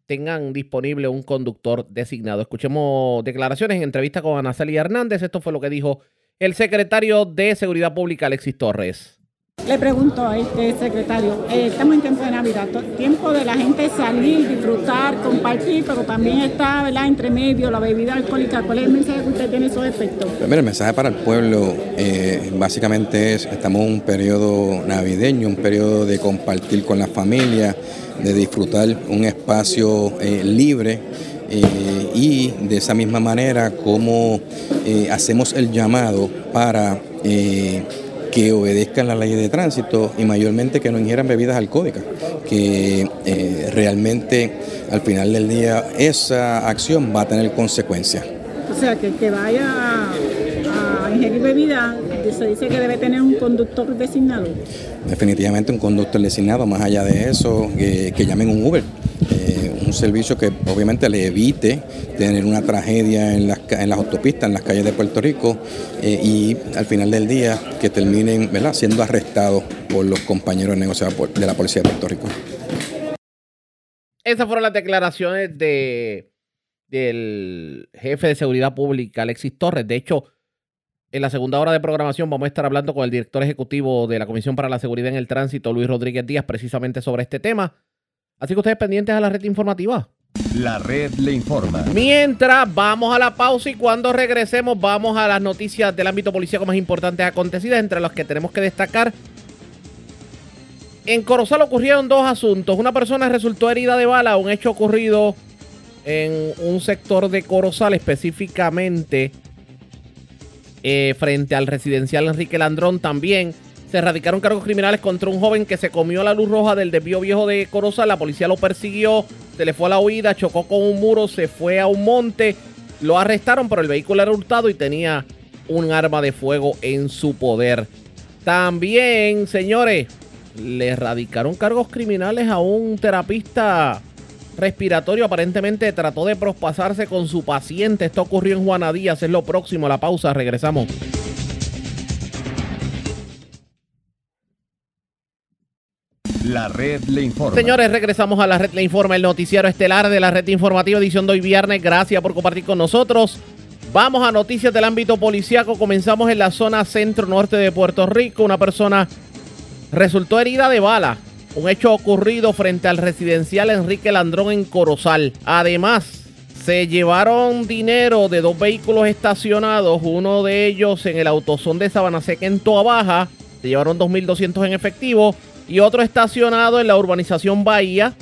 B: tengan disponible un conductor designado. Escuchemos declaraciones en entrevista con Ana Celia Hernández. Esto fue lo que dijo el secretario de Seguridad Pública, Alexis Torres.
I: Le pregunto a este secretario, eh, estamos en tiempo de Navidad, tiempo de la gente salir, disfrutar, compartir, pero también está, ¿verdad?, entre medio la bebida alcohólica. ¿Cuál es el mensaje que usted tiene esos efectos?
J: Pues el mensaje para el pueblo eh, básicamente es, estamos en un periodo navideño, un periodo de compartir con la familia, de disfrutar un espacio eh, libre. Y de esa misma manera como eh, hacemos el llamado para que obedezcan la ley de tránsito y mayormente que no ingieran bebidas alcohólicas, que eh, realmente al final del día esa acción va a tener consecuencias.
I: O sea, que el que vaya a, a ingerir bebida, se dice que debe tener un conductor designado.
J: Definitivamente un conductor designado, más allá de eso, que, que llamen un Uber. Eh, un servicio que obviamente le evite tener una tragedia en las, en las autopistas, en las calles de Puerto Rico eh, y al final del día que terminen siendo arrestados por los compañeros negociados de la Policía de Puerto Rico.
B: Esas fueron las declaraciones de, del jefe de seguridad pública, Alexis Torres. De hecho, En la segunda hora de programación vamos a estar hablando con el director ejecutivo de la Comisión para la Seguridad en el Tránsito, Luis Rodríguez Díaz, precisamente sobre este tema. Así que ustedes pendientes a la red informativa.
A: La red le informa.
B: Mientras vamos a la pausa y cuando regresemos vamos a las noticias del ámbito policíaco más importantes acontecidas, entre las que tenemos que destacar. En Corozal ocurrieron dos asuntos. Una persona resultó herida de bala, un hecho ocurrido en un sector de Corozal, específicamente eh, frente al residencial Enrique Landrón también. Se erradicaron cargos criminales contra un joven que se comió la luz roja del desvío viejo de Corozal. La policía lo persiguió, se le fue a la huida, chocó con un muro, se fue a un monte. Lo arrestaron, pero el vehículo era hurtado y tenía un arma de fuego en su poder. También, señores, le erradicaron cargos criminales a un terapista respiratorio. Aparentemente trató de prospasarse con su paciente. Esto ocurrió en Juana Díaz. Es lo próximo. La pausa. Regresamos.
A: La red le informa.
B: Señores, regresamos a la red Le Informa, el noticiero estelar de la red informativa edición de hoy viernes. Gracias por compartir con nosotros. Vamos a noticias del ámbito policiaco. Comenzamos en la zona centro-norte de Puerto Rico. Una persona resultó herida de bala. Un hecho ocurrido frente al residencial Enrique Landrón en Corozal. Además, se llevaron dinero de dos vehículos estacionados, uno de ellos en el autosón de Sabana Seca en Toa Baja. Se llevaron 2.200 en efectivo y otro estacionado en la urbanización Bahía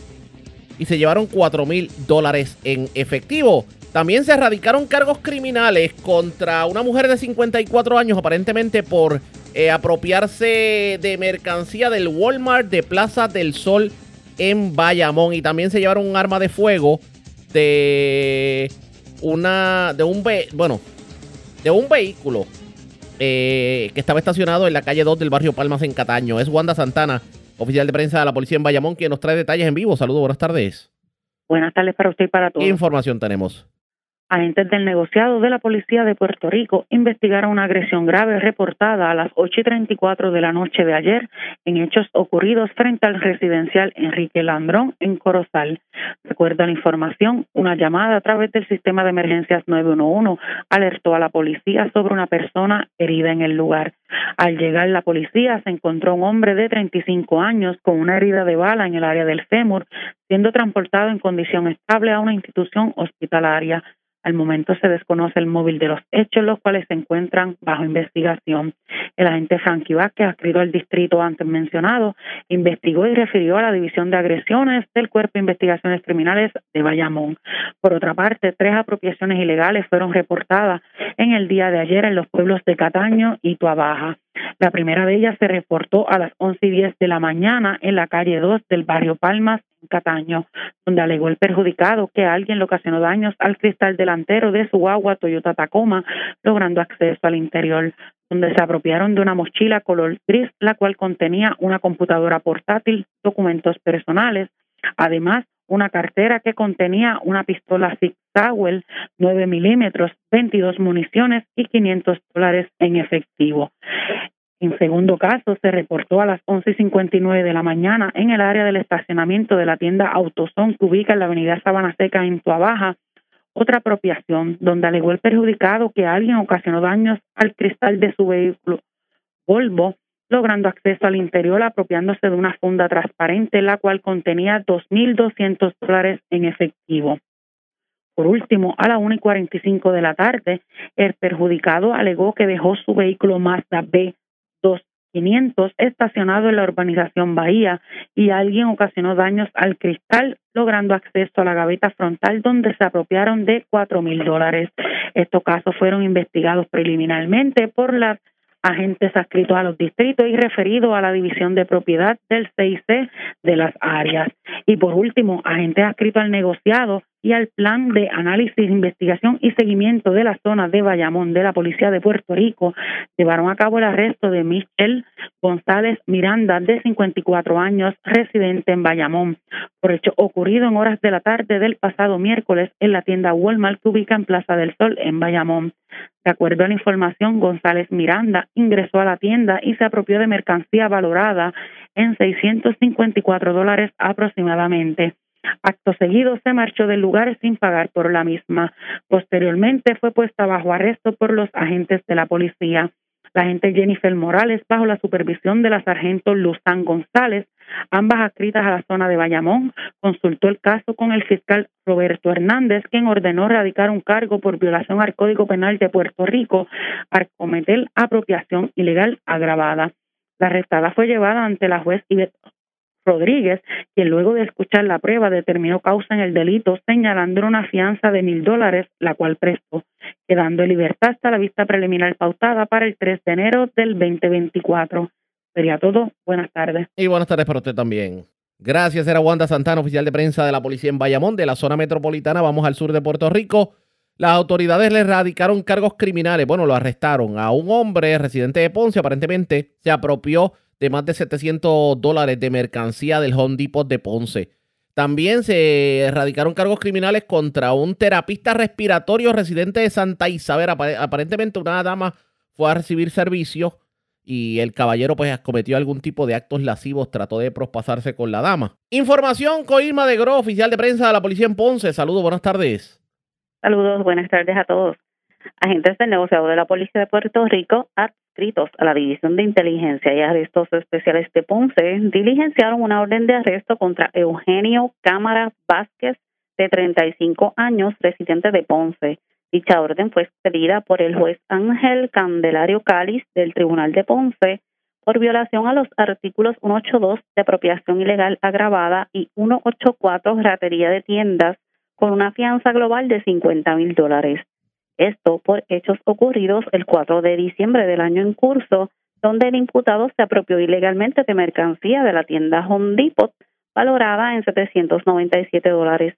B: y se llevaron 4 mil dólares en efectivo. También se erradicaron cargos criminales contra una mujer de 54 años, aparentemente por eh, apropiarse de mercancía del Walmart de Plaza del Sol en Bayamón. Y también se llevaron un arma de fuego de una. de un bueno. de un vehículo eh, que estaba estacionado en la calle 2 del barrio Palmas en Cataño. Es Wanda Santana, oficial de prensa de la policía en Bayamón, quien nos trae detalles en vivo. Saludos, buenas tardes.
K: Buenas tardes para usted y para todos.
B: ¿Qué información tenemos?
K: Agentes del negociado de la Policía de Puerto Rico investigaron una agresión grave reportada a las 8 y 34 de la noche de ayer en hechos ocurridos frente al residencial Enrique Landrón en Corozal. Recuerda la información, una llamada a través del sistema de emergencias 911 alertó a la policía sobre una persona herida en el lugar. Al llegar la policía se encontró un hombre de 35 años con una herida de bala en el área del fémur, siendo transportado en condición estable a una institución hospitalaria. Al momento se desconoce el móvil de los hechos, los cuales se encuentran bajo investigación. El agente Frankie Vázquez, adscrito al distrito antes mencionado, investigó y refirió a la División de Agresiones del Cuerpo de Investigaciones Criminales de Bayamón. Por otra parte, tres apropiaciones ilegales fueron reportadas en el día de ayer en los pueblos de Cataño y Tuabaja. La primera de ellas se reportó a las 11 y 10 de la mañana en la calle 2 del barrio Palmas, Cataño, donde alegó el perjudicado que alguien le ocasionó daños al cristal delantero de su agua Toyota Tacoma, logrando acceso al interior, donde se apropiaron de una mochila color gris, la cual contenía una computadora portátil, documentos personales, además una cartera que contenía una pistola Sig Sauer 9 milímetros, 22 municiones y 500 dólares en efectivo. En segundo caso, se reportó a las 11.59 de la mañana en el área del estacionamiento de la tienda Autoson que ubica en la avenida Sabana Seca en Tuabaja, otra apropiación donde alegó el perjudicado que alguien ocasionó daños al cristal de su vehículo Volvo logrando acceso al interior apropiándose de una funda transparente, la cual contenía 2.200 dólares en efectivo. Por último, a la 1 y 45 de la tarde, el perjudicado alegó que dejó su vehículo Mazda B2500 estacionado en la urbanización Bahía y alguien ocasionó daños al cristal, logrando acceso a la gaveta frontal donde se apropiaron de cuatro mil dólares. Estos casos fueron investigados preliminarmente por la agentes adscritos a los distritos y referidos a la división de propiedad del CIC de las áreas. Y por último, agentes adscritos al negociado y al plan de análisis, investigación y seguimiento de la zona de Bayamón de la Policía de Puerto Rico llevaron a cabo el arresto de Michelle González Miranda, de 54 años, residente en Bayamón, por hecho ocurrido en horas de la tarde del pasado miércoles en la tienda Walmart que ubica en Plaza del Sol, en Bayamón. De acuerdo a la información, González Miranda ingresó a la tienda y se apropió de mercancía valorada en 654 dólares aproximadamente Acto seguido se marchó del lugar sin pagar por la misma. Posteriormente fue puesta bajo arresto por los agentes de la policía. La agente Jennifer Morales, bajo la supervisión de la sargento Luzán González, ambas adscritas a la zona de Bayamón, consultó el caso con el fiscal Roberto Hernández, quien ordenó radicar un cargo por violación al Código Penal de Puerto Rico al cometer apropiación ilegal agravada. La arrestada fue llevada ante la juez Ivette Rodríguez, quien luego de escuchar la prueba determinó causa en el delito, señalando una fianza de mil dólares, la cual prestó, quedando en libertad hasta la vista preliminar pautada para el 3 de enero del 2024. Sería todo. Buenas tardes.
B: Y buenas tardes para usted también. Gracias, era Wanda Santana, oficial de prensa de la policía en Bayamón, de la zona metropolitana. Vamos al sur de Puerto Rico. Las autoridades le radicaron cargos criminales. Bueno, lo arrestaron a un hombre residente de Ponce. Aparentemente se apropió de más de 700 dólares de mercancía del Home Depot de Ponce. También se erradicaron cargos criminales contra un terapista respiratorio residente de Santa Isabel. Aparentemente una dama fue a recibir servicio y el caballero pues cometió algún tipo de actos lascivos, trató de prospasarse con la dama. Información con Irma de Gro, oficial de prensa de la policía en Ponce. Saludos, buenas tardes.
L: Saludos, buenas tardes a todos. Agentes del negociado de la Policía de Puerto Rico, a la División de Inteligencia y Arrestos Especiales de Ponce, diligenciaron una orden de arresto contra Eugenio Cámara Vázquez, de 35 años, residente de Ponce. Dicha orden fue expedida por el juez Ángel Candelario Cáliz del Tribunal de Ponce por violación a los artículos 182 de apropiación ilegal agravada y 184 ratería de tiendas con una fianza global de 50 mil dólares. Esto por hechos ocurridos el 4 de diciembre del año en curso, donde el imputado se apropió ilegalmente de mercancía de la tienda Home Depot valorada en 797 dólares.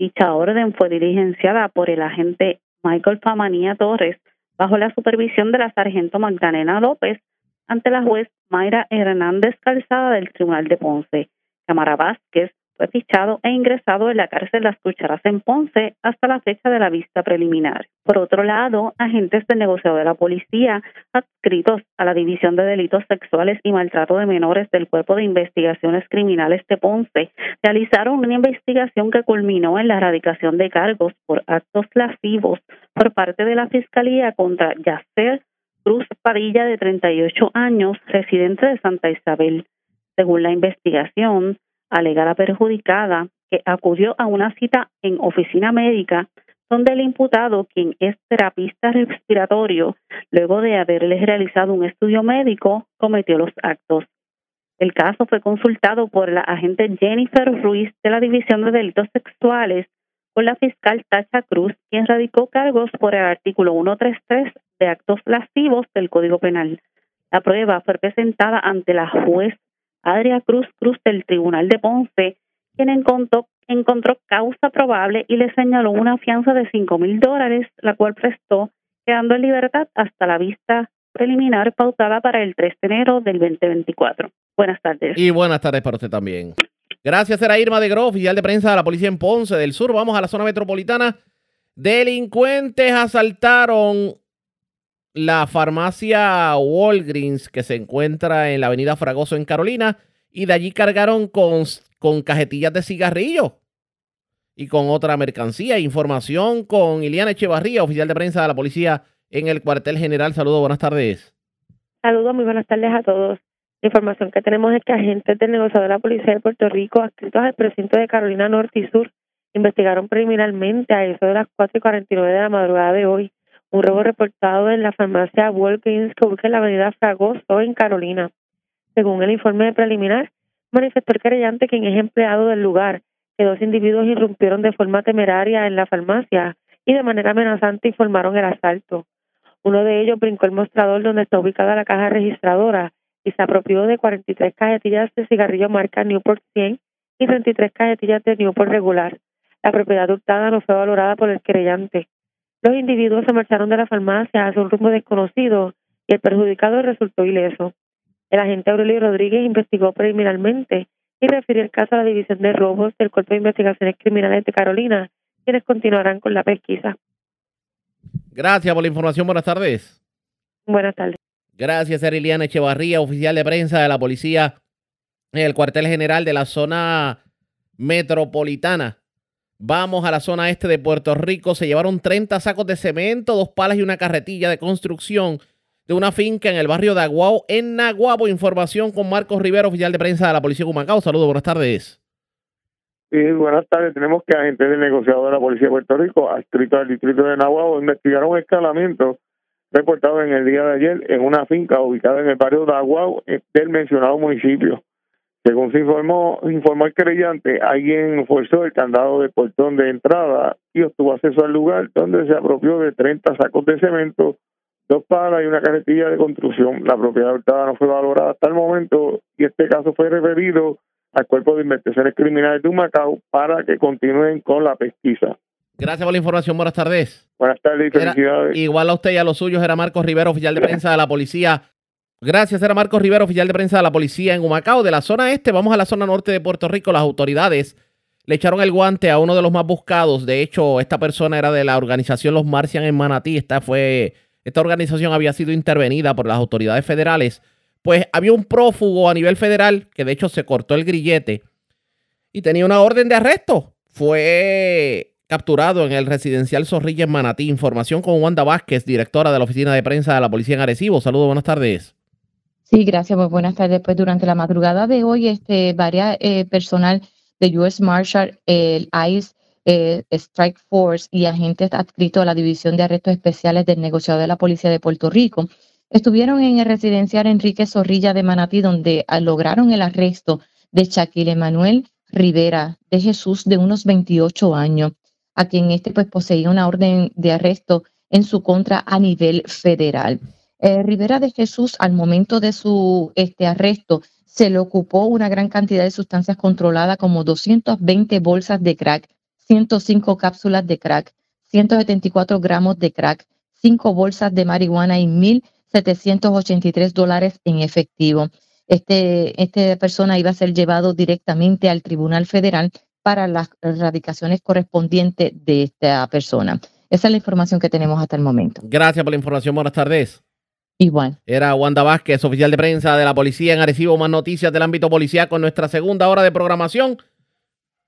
L: Dicha orden fue diligenciada por el agente Michael Pamanía Torres bajo la supervisión de la sargento Magdalena López ante la juez Mayra Hernández Calzada del Tribunal de Ponce. Cámara Vázquez fue fichado e ingresado en la cárcel Las Cucharas en Ponce hasta la fecha de la vista preliminar. Por otro lado, agentes del negociado de la policía, adscritos a la División de Delitos Sexuales y Maltrato de Menores del Cuerpo de Investigaciones Criminales de Ponce, realizaron una investigación que culminó en la erradicación de cargos por actos lascivos por parte de la Fiscalía contra Yacer Cruz Padilla, de 38 años, residente de Santa Isabel. Según la investigación, alegada perjudicada que acudió a una cita en oficina médica donde el imputado, quien es terapista respiratorio, luego de haberles realizado un estudio médico, cometió los actos. El caso fue consultado por la agente Jennifer Ruiz de la División de Delitos Sexuales con la fiscal Tacha Cruz, quien radicó cargos por el artículo 133 de actos lascivos del Código Penal. La prueba fue presentada ante la juez Adria Cruz Cruz del Tribunal de Ponce, quien encontró, encontró causa probable y le señaló una fianza de cinco mil dólares, la cual prestó, quedando en libertad hasta la vista preliminar pautada para el 3 de enero del 2024. Buenas tardes.
B: Y buenas tardes para usted también. Gracias, era Irma de Gro, oficial de prensa de la policía en Ponce del Sur. Vamos a la zona metropolitana. Delincuentes asaltaron la farmacia Walgreens que se encuentra en la avenida Fragoso en Carolina y de allí cargaron con, con cajetillas de cigarrillos y con otra mercancía. Información con Iliana Echevarría, oficial de prensa de la policía en el cuartel general. Saludos, buenas tardes.
M: Saludos, muy buenas tardes a todos. La información que tenemos es que agentes del negocio de la Policía de Puerto Rico, adscritos al precinto de Carolina Norte y Sur, investigaron preliminarmente a eso de las 4 y 49 de la madrugada de hoy un robo reportado en la farmacia Walgreens que ubica en la avenida Fragoso en Carolina. Según el informe preliminar, manifestó el querellante, quien es empleado del lugar, que dos individuos irrumpieron de forma temeraria en la farmacia y de manera amenazante informaron el asalto. Uno de ellos brincó el mostrador donde está ubicada la caja registradora y se apropió de 43 cajetillas de cigarrillo marca Newport 100 y 33 cajetillas de Newport regular. La propiedad hurtada no fue valorada por el querellante. Los individuos se marcharon de la farmacia hacia un rumbo desconocido y el perjudicado resultó ileso. El agente Aurelio Rodríguez investigó preliminarmente y refirió el caso a la División de Robos del Cuerpo de Investigaciones Criminales de Carolina, quienes continuarán con la pesquisa.
B: Gracias por la información. Buenas tardes.
M: Buenas tardes.
B: Gracias, Eriliana Echevarría, oficial de prensa de la policía en el cuartel general de la zona metropolitana. Vamos a la zona este de Puerto Rico. Se llevaron 30 sacos de cemento, dos palas y una carretilla de construcción de una finca en el barrio de Aguao, en Naguabo. Información con Marcos Rivero, oficial de prensa de la Policía de Humacao. Saludos, buenas tardes.
N: Sí, buenas tardes. Tenemos que agentes del negociador de la Policía de Puerto Rico, adscrito al distrito de Nahuatl, investigaron escalamiento reportado en el día de ayer en una finca ubicada en el barrio de Aguao del mencionado municipio. Según se informó, informó el creyente, alguien forzó el candado de portón de entrada y obtuvo acceso al lugar donde se apropió de 30 sacos de cemento, dos palas y una carretilla de construcción. La propiedad hurtada no fue valorada hasta el momento y este caso fue referido al Cuerpo de Investigaciones Criminales de Humacao para que continúen con la pesquisa.
B: Gracias por la información. Buenas tardes.
N: Buenas tardes y felicidades.
B: igual a usted y a los suyos era Marcos Rivero, oficial de prensa de la policía. Gracias, era Marcos Rivero, oficial de prensa de la policía en Humacao. De la zona este, vamos a la zona norte de Puerto Rico. Las autoridades le echaron el guante a uno de los más buscados. De hecho, esta persona era de la organización Los Marcian en Manatí. Esta fue, esta organización había sido intervenida por las autoridades federales. Pues había un prófugo a nivel federal que de hecho se cortó el grillete y tenía una orden de arresto. Fue capturado en el residencial Zorrilla en Manatí. Información con Wanda Vázquez, directora de la oficina de prensa de la policía en Arecibo. Saludos, buenas tardes.
O: Sí, gracias. Muy buenas tardes. Pues durante la madrugada de hoy, este, varias eh, personal de US Marshal, el ICE, eh, Strike Force y agentes adscritos a la División de Arrestos Especiales del Negociado de la Policía de Puerto Rico estuvieron en el residencial Enrique Zorrilla de Manatí, donde ah, lograron el arresto de Shaquille Emanuel Rivera de Jesús, de unos 28 años, a quien este pues poseía una orden de arresto en su contra a nivel federal. Eh, Rivera de Jesús, al momento de su este, arresto, se le ocupó una gran cantidad de sustancias controladas como 220 bolsas de crack, 105 cápsulas de crack, 174 gramos de crack, 5 bolsas de marihuana y 1.783 dólares en efectivo. Este, esta persona iba a ser llevado directamente al Tribunal Federal para las erradicaciones correspondientes de esta persona. Esa es la información que tenemos hasta el momento.
B: Gracias por la información. Buenas tardes.
O: Igual.
B: Era Wanda Vázquez, oficial de prensa de la policía en Arecibo. Más noticias del ámbito policial con nuestra segunda hora de programación.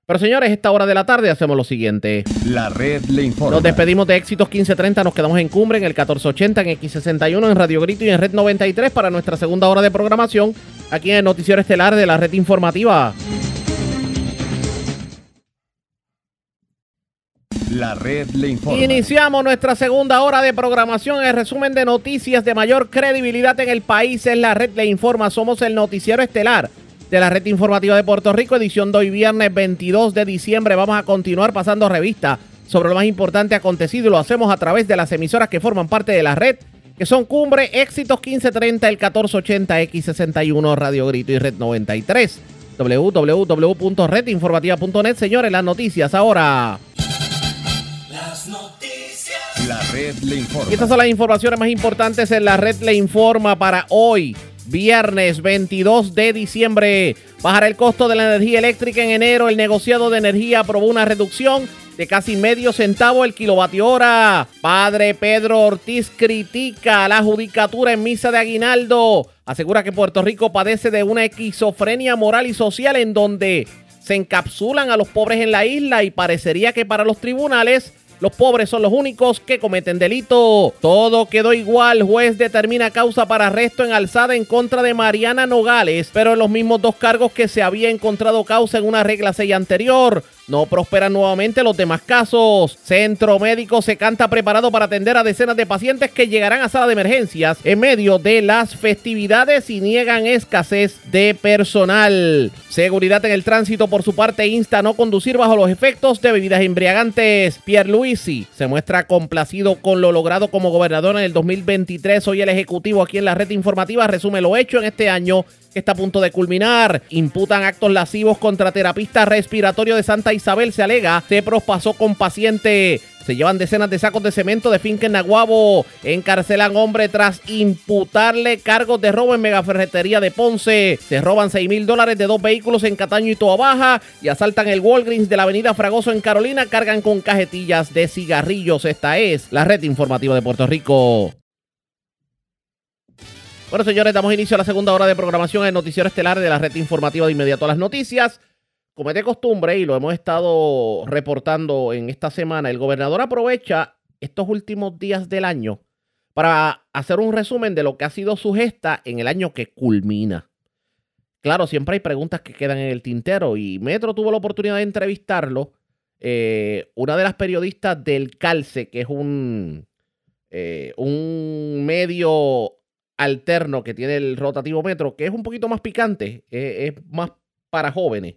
B: Pero señores, esta hora de la tarde hacemos lo siguiente.
A: La red le informa.
B: Nos despedimos de Éxitos 1530, nos quedamos en Cumbre, en el 1480, en X61, en Radio Grito y en Red 93 para nuestra segunda hora de programación aquí en el Noticiero Estelar de la Red Informativa.
A: La red le informa.
B: Iniciamos nuestra segunda hora de programación. El resumen de noticias de mayor credibilidad en el país es la red le informa. Somos el noticiero estelar de la red informativa de Puerto Rico, edición de hoy viernes 22 de diciembre. Vamos a continuar pasando revista sobre lo más importante acontecido y lo hacemos a través de las emisoras que forman parte de la red, que son Cumbre, Éxitos 1530, el 1480, X61, Radio Grito y Red 93. www.redinformativa.net. Señores, las noticias ahora.
A: La red le informa.
B: Y estas son las informaciones más importantes en la red le informa para hoy, viernes 22 de diciembre. Bajará el costo de la energía eléctrica en enero. El negociado de energía aprobó una reducción de casi medio centavo el kilovatio hora. Padre Pedro Ortiz critica la judicatura en misa de aguinaldo. Asegura que Puerto Rico padece de una esquizofrenia moral y social en donde se encapsulan a los pobres en la isla y parecería que para los tribunales los pobres son los únicos que cometen delito. Todo quedó igual. Juez determina causa para arresto en alzada en contra de Mariana Nogales, pero en los mismos dos cargos que se había encontrado causa en una regla 6 anterior. No prosperan nuevamente los demás casos. Centro médico se canta preparado para atender a decenas de pacientes que llegarán a sala de emergencias en medio de las festividades y niegan escasez de personal. Seguridad en el tránsito por su parte insta a no conducir bajo los efectos de bebidas embriagantes. Pierre Luisi se muestra complacido con lo logrado como gobernador en el 2023. Hoy el ejecutivo aquí en la red informativa resume lo hecho en este año que está a punto de culminar. Imputan actos lascivos contra terapista respiratorio de Santa Isabel. Se alega, se pasó con paciente. Se llevan decenas de sacos de cemento de finca en Naguabo. Encarcelan hombre tras imputarle cargos de robo en megaferretería de Ponce. Se roban 6 mil dólares de dos vehículos en Cataño y Toa Baja. Y asaltan el Walgreens de la avenida Fragoso en Carolina. Cargan con cajetillas de cigarrillos. Esta es la red informativa de Puerto Rico. Bueno, señores, damos inicio a la segunda hora de programación en Noticiero Estelar de la red informativa de inmediato a las noticias. Como es de costumbre y lo hemos estado reportando en esta semana, el gobernador aprovecha estos últimos días del año para hacer un resumen de lo que ha sido su gesta en el año que culmina. Claro, siempre hay preguntas que quedan en el tintero y Metro tuvo la oportunidad de entrevistarlo. Eh, una de las periodistas del Calce, que es un, eh, un medio alterno que tiene el rotativo Metro, que es un poquito más picante, eh, es más para jóvenes.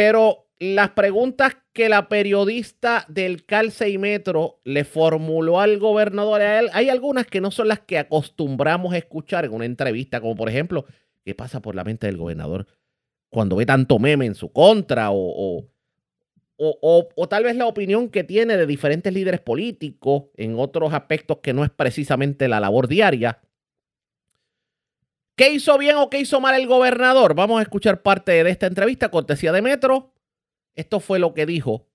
B: Pero las preguntas que la periodista del Calce y Metro le formuló al gobernador, hay algunas que no son las que acostumbramos a escuchar en una entrevista, como por ejemplo, ¿qué pasa por la mente del gobernador cuando ve tanto meme en su contra? O, o, o, tal vez la opinión que tiene de diferentes líderes políticos en otros aspectos que no es precisamente la labor diaria. ¿Qué hizo bien o qué hizo mal el gobernador? Vamos a escuchar parte de esta entrevista, cortesía de Metro. Esto fue lo que dijo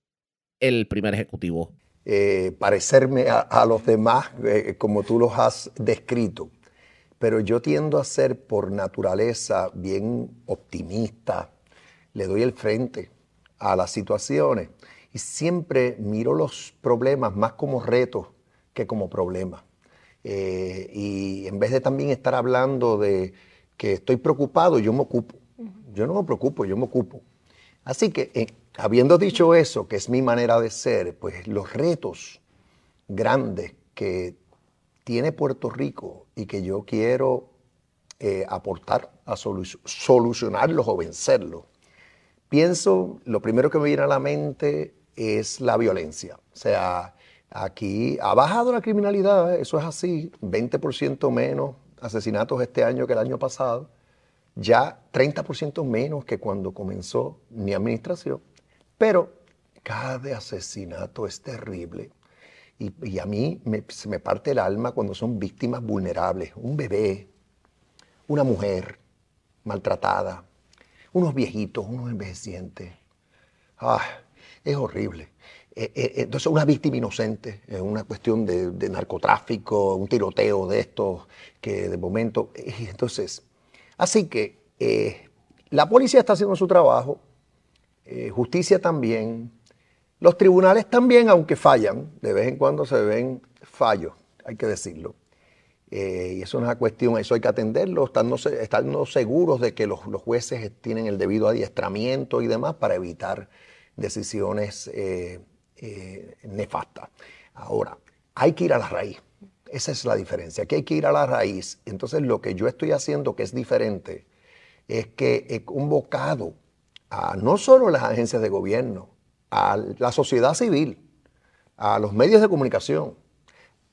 B: el primer ejecutivo.
P: Eh, parecerme a, los demás eh, como tú los has descrito, pero yo tiendo a ser por naturaleza bien optimista, le doy el frente a las situaciones y siempre miro los problemas más como retos que como problemas. Eh, y en vez de también estar hablando de que estoy preocupado, yo me ocupo. Yo no me preocupo, yo me ocupo. Así que, habiendo dicho eso, que es mi manera de ser, pues los retos grandes que tiene Puerto Rico y que yo quiero eh, aportar a solucionarlos o vencerlos, pienso, lo primero que me viene a la mente es la violencia. O sea, aquí ha bajado la criminalidad, ¿eh? eso es así, 20% menos asesinatos este año que el año pasado, ya 30% menos que cuando comenzó mi administración, pero cada asesinato es terrible. Y, a mí se me parte el alma cuando son víctimas vulnerables, un bebé, una mujer maltratada, unos viejitos, unos envejecientes. Ah, es horrible. Eh, eh, entonces, una víctima inocente, es una cuestión de, narcotráfico, un tiroteo de estos que de momento. Entonces, así que eh, la policía está haciendo su trabajo, eh, justicia también, los tribunales también, aunque fallan, de vez en cuando se ven fallos, hay que decirlo. Eh, y eso es una cuestión, eso hay que atenderlo, estando, estando seguros de que los, jueces tienen el debido adiestramiento y demás para evitar decisiones nefastas. Ahora, hay que ir a la raíz. Esa es la diferencia, que hay que ir a la raíz. Entonces, lo que yo estoy haciendo, que es diferente, es que he convocado a no solo las agencias de gobierno, a la sociedad civil, a los medios de comunicación,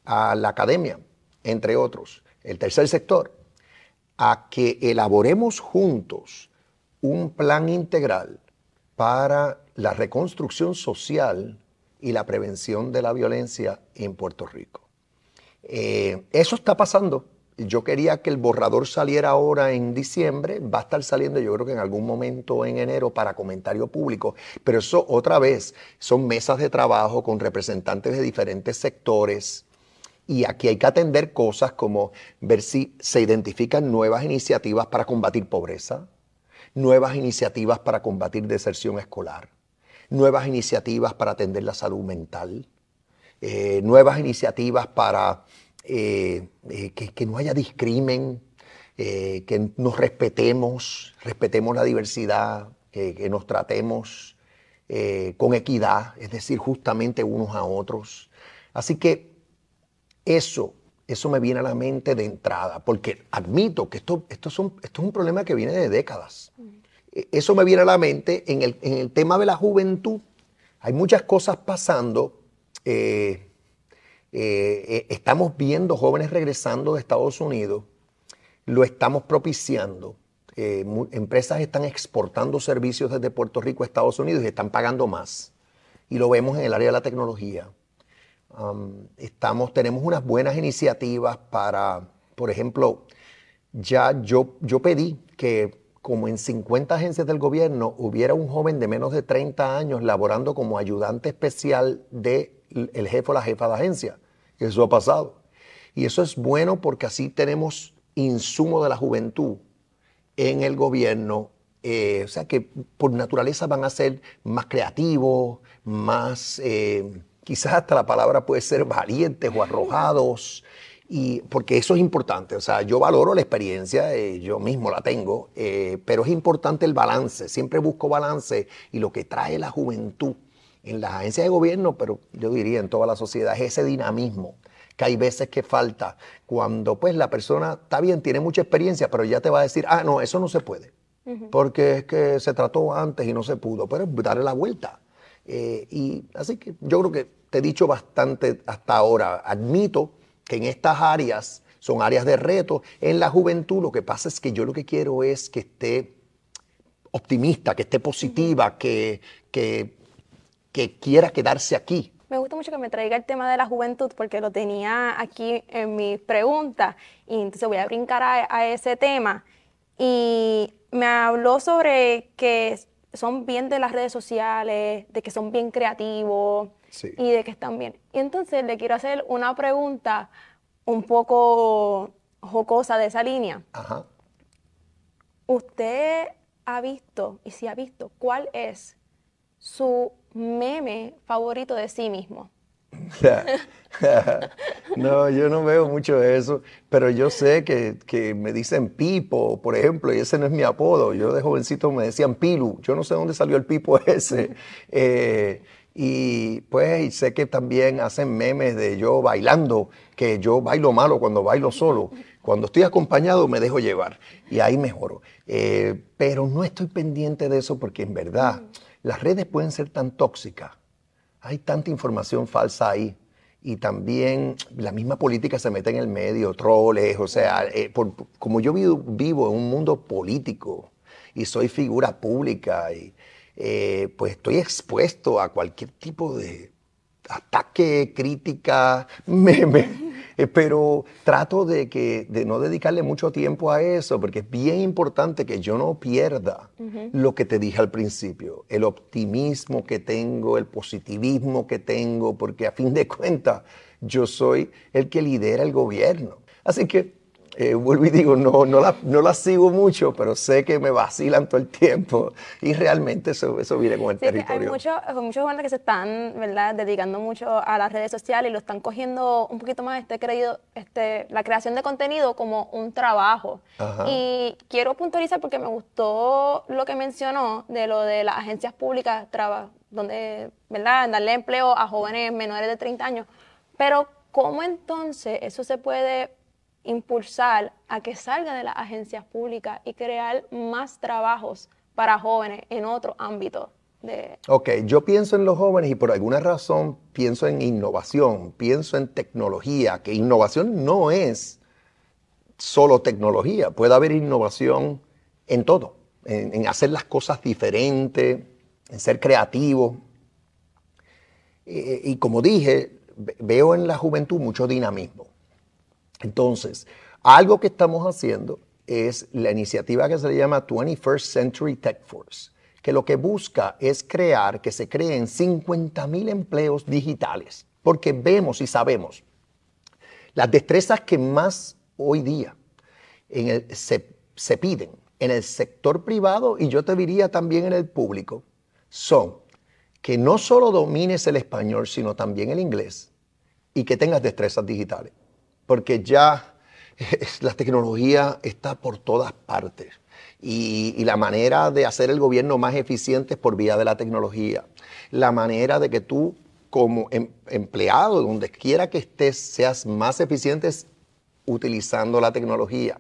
P: a la academia, entre otros, el tercer sector, a que elaboremos juntos un plan integral para la reconstrucción social y la prevención de la violencia en Puerto Rico. Eh, eso está pasando. Yo quería que el borrador saliera ahora en diciembre, va a estar saliendo yo creo que en algún momento en enero para comentario público, pero eso otra vez son mesas de trabajo con representantes de diferentes sectores. Y aquí hay que atender cosas como ver si se identifican nuevas iniciativas para combatir pobreza, nuevas iniciativas para combatir deserción escolar, nuevas iniciativas para atender la salud mental, eh, nuevas iniciativas para eh, eh, que, no haya discrimen, que nos respetemos, respetemos la diversidad, que nos tratemos con equidad, es decir, justamente unos a otros. Así que eso, eso me viene a la mente de entrada, porque admito que esto, esto, son, esto es un problema que viene de décadas. E, eso me viene a la mente en el, en el tema de la juventud. Hay muchas cosas pasando. Eh, eh, estamos viendo jóvenes regresando de Estados Unidos, lo estamos propiciando. Eh, empresas están exportando servicios desde Puerto Rico a Estados Unidos y están pagando más. Y lo vemos en el área de la tecnología. estamos, tenemos unas buenas iniciativas para, por ejemplo, ya yo, yo pedí que como en 50 agencias del gobierno hubiera un joven de menos de 30 años laborando como ayudante especial del el jefe o la jefa de agencia. Eso ha pasado. Y eso es bueno porque así tenemos insumo de la juventud en el gobierno Eh, o sea que por naturaleza van a ser más creativos, más, eh, quizás hasta la palabra puede ser valientes o arrojados, y, porque eso es importante. O sea, yo valoro la experiencia, eh, yo mismo la tengo, eh, pero es importante el balance. Siempre busco balance y lo que trae la juventud en las agencias de gobierno, pero yo diría en toda la sociedad, es ese dinamismo que hay veces que falta cuando pues la persona está bien, tiene mucha experiencia, pero ya te va a decir, ah, no, eso no se puede, porque es que se trató antes y no se pudo, pero darle la vuelta. Eh, y así que yo creo que te he dicho bastante hasta ahora. Admito que en estas áreas son áreas de reto. En la juventud lo que pasa es que yo lo que quiero es que esté optimista, que esté positiva, que, que, que quiera quedarse aquí.
Q: Me gusta mucho que me traiga el tema de la juventud porque lo tenía aquí en mis preguntas y entonces voy a brincar a, a ese tema. Y me habló sobre que son bien de las redes sociales, de que son bien creativos y de que están bien. Y entonces le quiero hacer una pregunta un poco jocosa de esa línea.
P: Ajá.
Q: ¿Usted ha visto, y si ha visto, cuál es su meme favorito de sí mismo?
P: no, yo no veo mucho eso, pero yo sé que, que, me dicen Pipo, por ejemplo, y ese no es mi apodo. Yo de jovencito me decían Pilu, yo no sé dónde salió el Pipo ese. Eh, y pues sé que también hacen memes de yo bailando, que yo bailo malo cuando bailo solo. Cuando estoy acompañado me dejo llevar y ahí mejoro. Eh, pero no estoy pendiente de eso porque en verdad las redes pueden ser tan tóxicas. Hay tanta información falsa ahí. Y también la misma política se mete en el medio, troles, o sea, eh, por, como yo vivo, vivo, en un mundo político y soy figura pública, y, eh, pues estoy expuesto a cualquier tipo de ataque, crítica, meme. Eh, pero trato de, que, de no dedicarle mucho tiempo a eso, porque es bien importante que yo no pierda lo que te dije al principio, el optimismo que tengo, el positivismo que tengo, porque a fin de cuentas yo soy el que lidera el gobierno. Así que eh, vuelvo y digo, no, no, la, no la sigo mucho, pero sé que me vacilan todo el tiempo y realmente eso, eso viene con el
Q: sí,
P: territorio.
Q: Hay muchos muchos jóvenes que se están ¿verdad? dedicando mucho a las redes sociales y lo están cogiendo un poquito más este creído, este, la creación de contenido como un trabajo.
P: Ajá.
Q: Y quiero puntualizar porque me gustó lo que mencionó de lo de las agencias públicas, donde, ¿verdad? darle empleo a jóvenes menores de 30 años. Pero, ¿cómo entonces eso se puede impulsar a que salga de las agencias públicas y crear más trabajos para jóvenes en otro ámbito. De...
P: Ok, yo pienso en los jóvenes y por alguna razón pienso en innovación, pienso en tecnología, que innovación no es solo tecnología, puede haber innovación en todo, en, hacer las cosas diferentes, en ser creativo. Y, y como dije, veo en la juventud mucho dinamismo. Entonces, algo que estamos haciendo es la iniciativa que se le llama 21st Century Tech Force, que lo que busca es crear, que se creen 50 mil empleos digitales, porque vemos y sabemos las destrezas que más hoy día en el, se, se piden en el sector privado y yo te diría también en el público son que no solo domines el español, sino también el inglés y que tengas destrezas digitales porque ya la tecnología está por todas partes. Y, la manera de hacer el gobierno más eficiente es por vía de la tecnología. La manera de que tú como em, empleado, donde quiera que estés, seas más eficiente es utilizando la tecnología.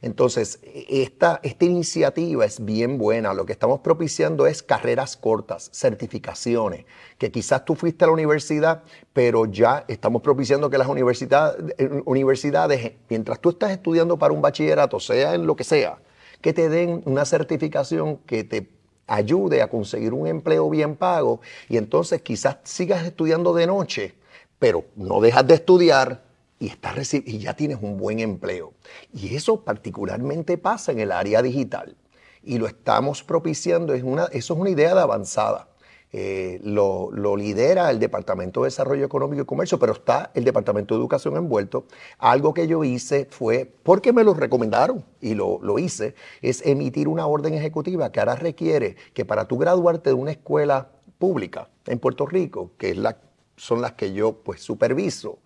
P: Entonces, esta, esta iniciativa es bien buena. Lo que estamos propiciando es carreras cortas, certificaciones, que quizás tú fuiste a la universidad, pero ya estamos propiciando que las universidades, universidades, mientras tú estás estudiando para un bachillerato, sea en lo que sea, que te den una certificación que te ayude a conseguir un empleo bien pago y entonces quizás sigas estudiando de noche, pero no dejas de estudiar, y, estás y ya tienes un buen empleo. Y eso particularmente pasa en el área digital. Y lo estamos propiciando, es una, eso es una idea de avanzada. Eh, lo, lo, lidera el Departamento de Desarrollo Económico y Comercio, pero está el Departamento de Educación envuelto. Algo que yo hice fue, porque me lo recomendaron y lo, lo hice, es emitir una orden ejecutiva que ahora requiere que para tú graduarte de una escuela pública en Puerto Rico, que es la, son las que yo pues superviso,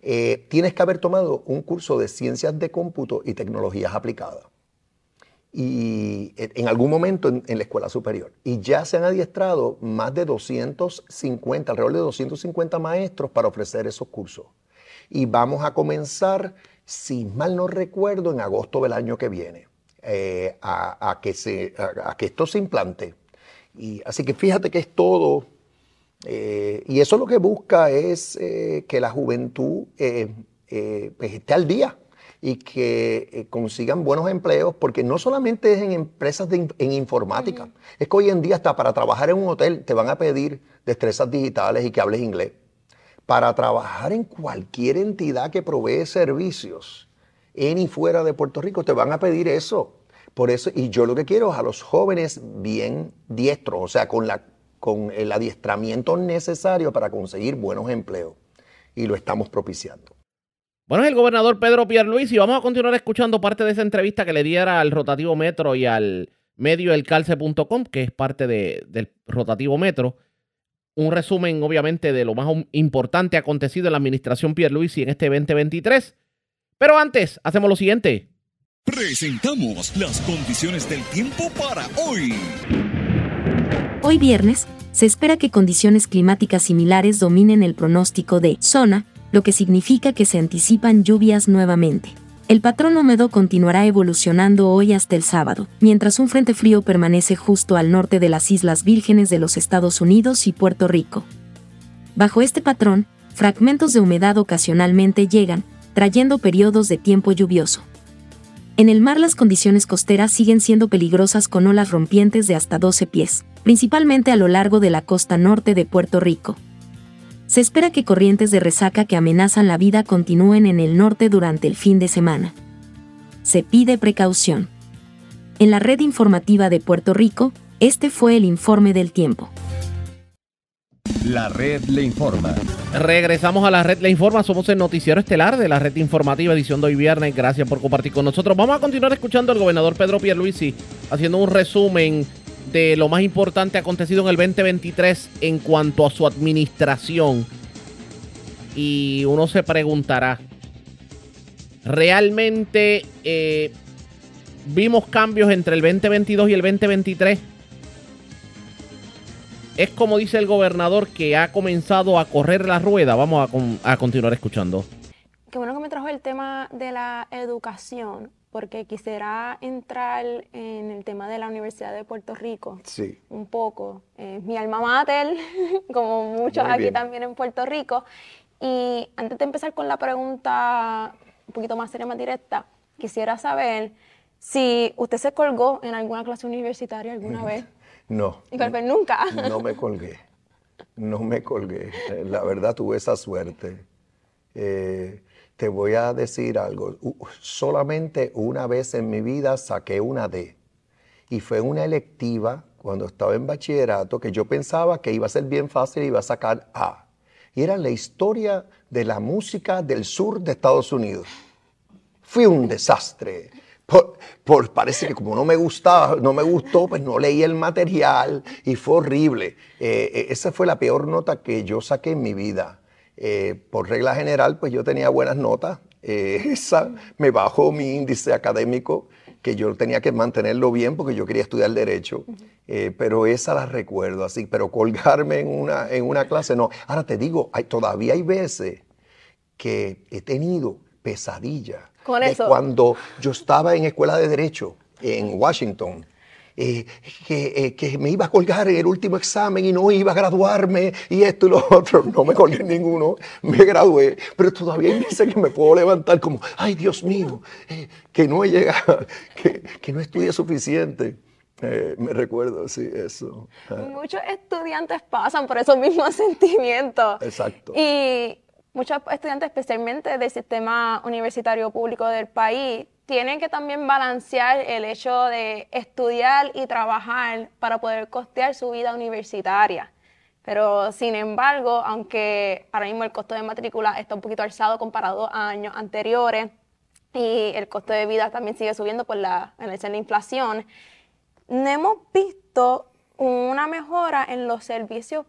P: eh, tienes que haber tomado un curso de ciencias de cómputo y tecnologías aplicadas y en algún momento en, la escuela superior. Y ya se han adiestrado más de 250, alrededor de 250 maestros para ofrecer esos cursos. Y vamos a comenzar, si mal no recuerdo, en agosto del año que viene, eh, a, que se, a, que esto se implante. Y, así que fíjate que es todo, eh, y eso lo que busca es eh, que la juventud pues, esté al día y que eh, consigan buenos empleos, porque no solamente es en empresas en informática, es que hoy en día hasta para trabajar en un hotel te van a pedir destrezas digitales y que hables inglés. Para trabajar en cualquier entidad que provee servicios en y fuera de Puerto Rico te van a pedir eso. Por eso, y yo lo que quiero es a los jóvenes bien diestros, o sea, con, la, con el adiestramiento necesario para conseguir buenos empleos. Y lo estamos propiciando.
B: Bueno, es el gobernador Pedro Pierluisi y vamos a continuar escuchando parte de esa entrevista que le diera al Rotativo Metro y al medio elcalce.com, que es parte del Rotativo Metro. Un resumen, obviamente, de lo más importante acontecido en la administración Pierluisi en este 2023. Pero antes, hacemos lo siguiente.
E: Presentamos las condiciones del tiempo para hoy.
F: Hoy viernes, se espera que condiciones climáticas similares dominen el pronóstico de zona lo que significa que se anticipan lluvias nuevamente. El patrón húmedo continuará evolucionando hoy hasta el sábado, mientras un frente frío permanece justo al norte de las Islas Vírgenes de los Estados Unidos y Puerto Rico. Bajo este patrón, fragmentos de humedad ocasionalmente llegan, trayendo periodos de tiempo lluvioso. En el mar las condiciones costeras siguen siendo peligrosas con olas rompientes de hasta 12 pies, principalmente a lo largo de la costa norte de Puerto Rico. Se espera que corrientes de resaca que amenazan la vida continúen en el norte durante el fin de semana. Se pide precaución. En la red informativa de Puerto Rico, este fue el informe del tiempo.
A: La red le informa.
B: Regresamos a la red le informa. Somos el noticiero estelar de la red informativa edición de hoy viernes. Gracias por compartir con nosotros. Vamos a continuar escuchando al gobernador Pedro Pierluisi haciendo un resumen de lo más importante acontecido en el 2023 en cuanto a su administración. Y uno se preguntará, ¿realmente eh, vimos cambios entre el 2022 y el 2023? Es como dice el gobernador que ha comenzado a correr la rueda. Vamos a, a continuar escuchando.
Q: Qué bueno que me trajo el tema de la educación porque quisiera entrar en el tema de la Universidad de Puerto Rico.
P: Sí.
Q: Un poco. mi alma mater, como muchos aquí también en Puerto Rico. Y antes de empezar con la pregunta un poquito más seria, más directa, quisiera saber si usted se colgó en alguna clase universitaria alguna vez.
P: No.
Q: ¿Y no, nunca?
P: No me colgué. No me colgué. La verdad tuve esa suerte. Eh, te voy a decir algo. Solamente una vez en mi vida saqué una D. Y fue una electiva cuando estaba en bachillerato que yo pensaba que iba a ser bien fácil y iba a sacar A. Y era la historia de la música del sur de Estados Unidos. Fue un desastre. Por, parece que como no me gustaba, no me gustó, pues no leí el material y fue horrible. Eh, eh, esa fue la peor nota que yo saqué en mi vida. Eh, por regla general, pues yo tenía buenas notas. Eh, esa me bajó mi índice académico, que yo tenía que mantenerlo bien porque yo quería estudiar Derecho. Eh, pero esa la recuerdo así. Pero colgarme en una, en una clase, no. Ahora te digo, hay, todavía hay veces que he tenido pesadillas.
Q: Con eso.
P: Cuando yo estaba en escuela de Derecho en Washington eh, eh, que, me iba a colgar en el último examen y no iba a graduarme y esto y lo otro. No me colgué en ninguno, me gradué, pero todavía dice que me puedo levantar como, ay Dios mío, eh, que no he llegado, que, que no estudié suficiente. me recuerdo, sí, eso.
Q: Muchos estudiantes pasan por esos mismos sentimientos.
P: Exacto.
Q: Y muchos estudiantes, especialmente del sistema universitario público del país, tienen que también balancear el hecho de estudiar y trabajar para poder costear su vida universitaria. Pero sin embargo, aunque ahora mismo el costo de matrícula está un poquito alzado comparado a años anteriores y el costo de vida también sigue subiendo por la, en la inflación, no hemos visto una mejora en los servicios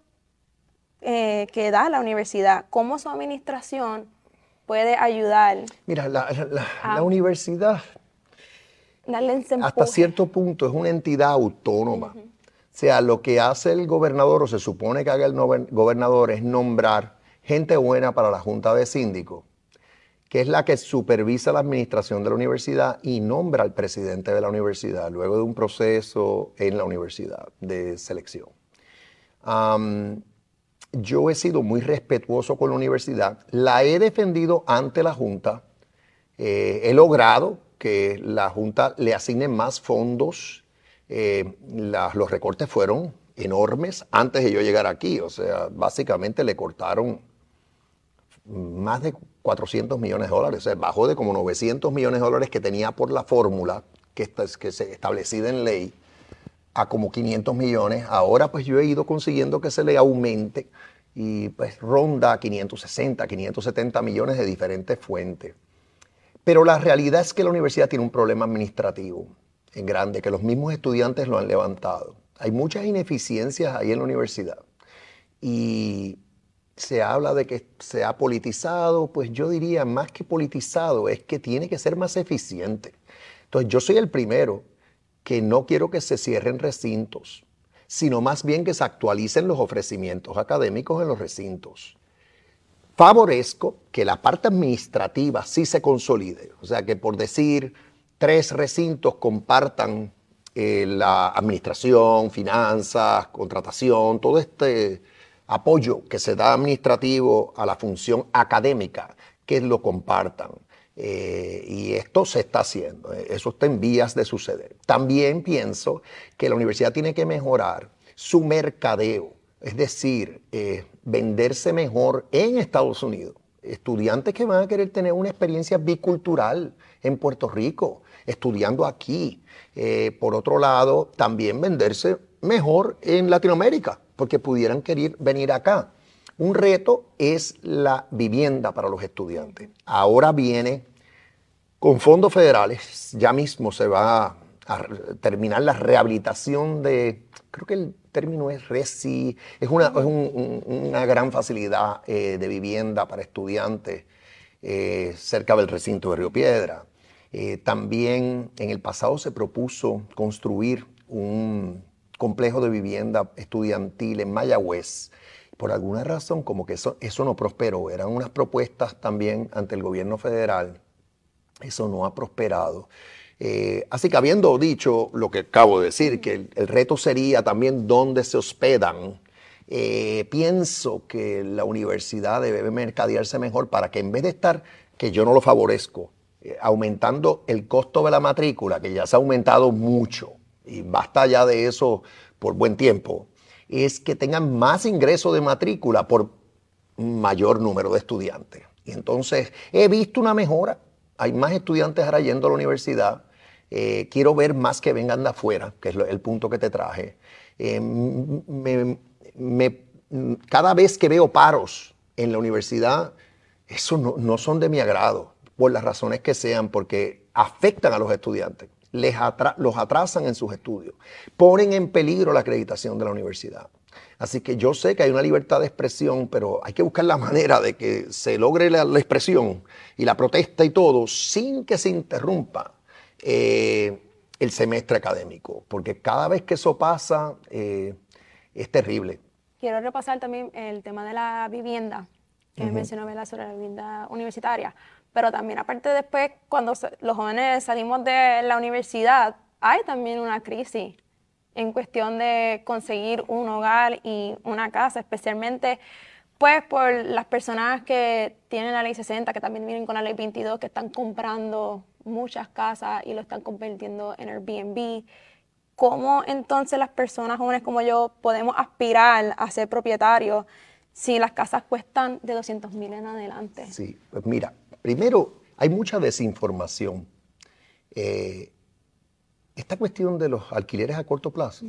Q: eh, que da la universidad. ¿Cómo su administración puede ayudar?
P: Mira, la, la- la universidad
Q: Darle ese
P: hasta cierto punto es una entidad autónoma. O sea, lo que hace el gobernador o se supone que haga el gobernador es nombrar gente buena para la Junta de Síndicos, que es la que supervisa la administración de la universidad y nombra al presidente de la universidad luego de un proceso en la universidad de selección. Am, yo he sido muy respetuoso con la universidad, la he defendido ante la Junta, eh, he logrado que la Junta le asigne más fondos. eh, los recortes fueron enormes antes de yo llegar aquí. O sea, básicamente le cortaron más de 400 millones de dólares. O sea, bajó de como 900 millones de dólares que tenía por la fórmula que, está, que se establecida en ley a como 500 millones. Ahora pues yo he ido consiguiendo que se le aumente y pues ronda 560, 570 millones de diferentes fuentes. Pero la realidad es que la universidad tiene un problema administrativo en grande, que los mismos estudiantes lo han levantado. Hay muchas ineficiencias ahí en la universidad. Y se habla de que se ha politizado, pues yo diría más que politizado, es que tiene que ser más eficiente. Entonces yo soy el primero que no quiero que se cierren recintos, sino más bien que se actualicen los ofrecimientos académicos en los recintos favorezco que la parte administrativa sí se consolide. O sea, que por decir tres recintos compartan eh, la administración, finanzas, contratación, todo este apoyo que se da administrativo a la función académica, que lo compartan. Eh, y esto se está haciendo, eh, eso está en vías de suceder. También pienso que la universidad tiene que mejorar su mercadeo, es decir, eh, venderse mejor en Estados Unidos. Estudiantes que van a querer tener una experiencia bicultural en Puerto Rico, estudiando aquí. Por otro lado, también venderse mejor en Latinoamérica, porque pudieran querer venir acá. Un reto es la vivienda para los estudiantes. Ahora viene con fondos federales, ya mismo se va a terminar la rehabilitación de, creo que el término es RESI, es una, es un- un- una gran facilidad eh, de vivienda para estudiantes eh, cerca del recinto de Río Piedra. Eh, también en el pasado se propuso construir un complejo de vivienda estudiantil en Mayagüez. Por alguna razón, como que eso, eso no prosperó. Eran unas propuestas también ante el gobierno federal eso no ha prosperado. Eh, así que habiendo dicho lo que acabo de decir, que el, reto sería también dónde se hospedan, eh, pienso que la universidad debe mercadearse mejor para que en vez de estar, que yo no lo favorezco, eh, aumentando el costo de la matrícula, que ya se ha aumentado mucho, y basta ya de eso por buen tiempo, es que tengan más ingresos de matrícula por mayor número de estudiantes. Y entonces he visto una mejora. Hay más estudiantes ahora yendo a la universidad. Eh, quiero ver más que vengan de afuera, que es el punto que te traje. Eh, cada vez que veo paros en la universidad, eso no, son de mi agrado, por las razones que sean, porque afectan a los estudiantes, les los atrasan en sus estudios, ponen en peligro la acreditación de la universidad. Así que yo sé que hay una libertad de expresión, pero hay que buscar la manera de que se logre la, la expresión y la protesta y todo sin que se interrumpa eh, el semestre académico, porque cada vez que eso pasa eh, es terrible.
Q: Quiero repasar también el tema de la vivienda, que
P: Ujú.
Q: mencionó ¿verdad? sobre la vivienda universitaria, pero también aparte después, cuando los jóvenes salimos de la universidad, hay también una crisis en cuestión de conseguir un hogar y una casa, especialmente pues por las personas que tienen la ley 60, que también vienen con la ley 22, que están comprando muchas casas y lo están convirtiendo en Airbnb. ¿Cómo entonces las personas jóvenes como yo podemos aspirar a ser propietarios si las casas cuestan de 200 mil en adelante?
P: Sí, pues mira, primero hay mucha desinformación. Eh, esta cuestión de los alquileres a corto plazo,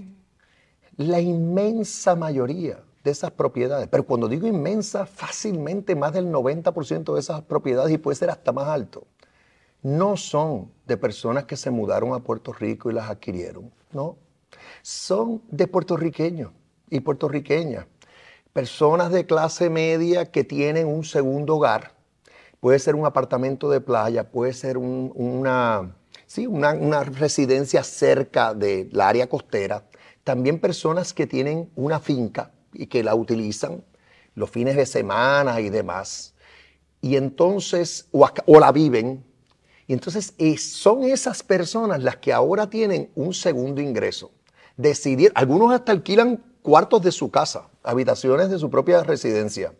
P: la inmensa mayoría de esas propiedades. Pero cuando digo inmensa, fácilmente más del 90% de esas propiedades, y puede ser hasta más alto, no son de personas que se mudaron a Puerto Rico y las adquirieron, no. Son de puertorriqueños y puertorriqueñas. Personas de clase media que tienen un segundo hogar. Puede ser un apartamento de playa, puede ser una, sí, una, una residencia cerca del área costera. También personas que tienen una finca y que la utilizan los fines de semana y demás. Y entonces, o, o la viven. Y entonces son esas personas las que ahora tienen un segundo ingreso. Decidir, algunos hasta alquilan cuartos de su casa, habitaciones de su propia residencia.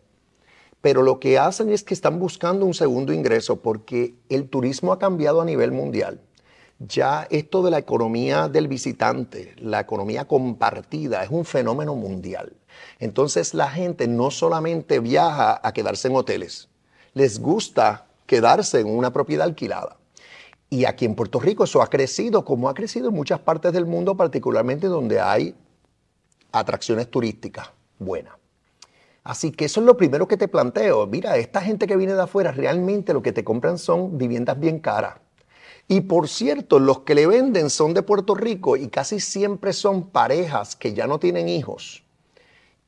P: Pero lo que hacen es que están buscando un segundo ingreso porque el turismo ha cambiado a nivel mundial. Ya esto de la economía del visitante, la economía compartida, es un fenómeno mundial. Entonces la gente no solamente viaja a quedarse en hoteles, les gusta quedarse en una propiedad alquilada. Y aquí en Puerto Rico eso ha crecido, como ha crecido en muchas partes del mundo, particularmente donde hay atracciones turísticas buenas. Así que eso es lo primero que te planteo. Mira, esta gente que viene de afuera realmente lo que te compran son viviendas bien caras. Y por cierto, los que le venden son de Puerto Rico y casi siempre son parejas que ya no tienen hijos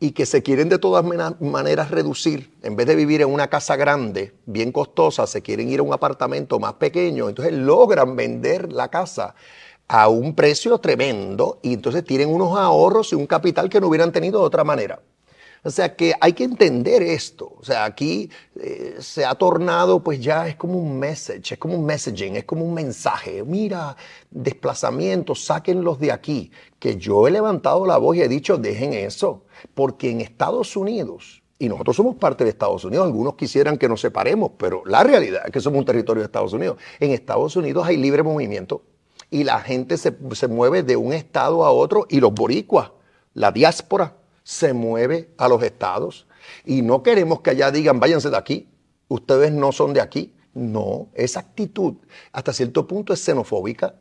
P: y que se quieren de todas maneras reducir, en vez de vivir en una casa grande, bien costosa, se quieren ir a un apartamento más pequeño, entonces logran vender la casa a un precio tremendo y entonces tienen unos ahorros y un capital que no hubieran tenido de otra manera. O sea que hay que entender esto. O sea, aquí eh, se ha tornado, pues ya es como un message, es como un messaging, es como un mensaje. Mira, desplazamientos, sáquenlos de aquí. Que yo he levantado la voz y he dicho, dejen eso. Porque en Estados Unidos, y nosotros somos parte de Estados Unidos, algunos quisieran que nos separemos, pero la realidad es que somos un territorio de Estados Unidos. En Estados Unidos hay libre movimiento y la gente se, se mueve de un estado a otro y los boricuas, la diáspora, se mueve a los estados. Y no queremos que allá digan, váyanse de aquí, ustedes no son de aquí. No, esa actitud hasta cierto punto es xenofóbica.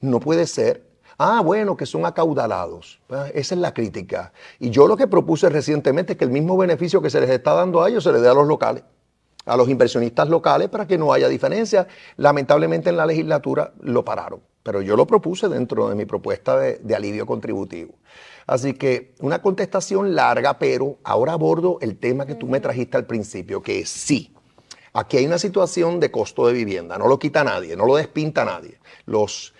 P: No puede ser. Ah, bueno, que son acaudalados. Ah, esa es la crítica. Y yo lo que propuse recientemente es que el mismo beneficio que se les está dando a ellos se les dé a los locales, a los inversionistas locales para que no haya diferencia. Lamentablemente en la legislatura lo pararon, pero yo lo propuse dentro de mi propuesta de, de alivio contributivo. Así que una contestación larga, pero ahora abordo el tema que tú me trajiste al principio, que es sí. Aquí hay una situación de costo de vivienda, no lo quita nadie, no lo despinta nadie. Los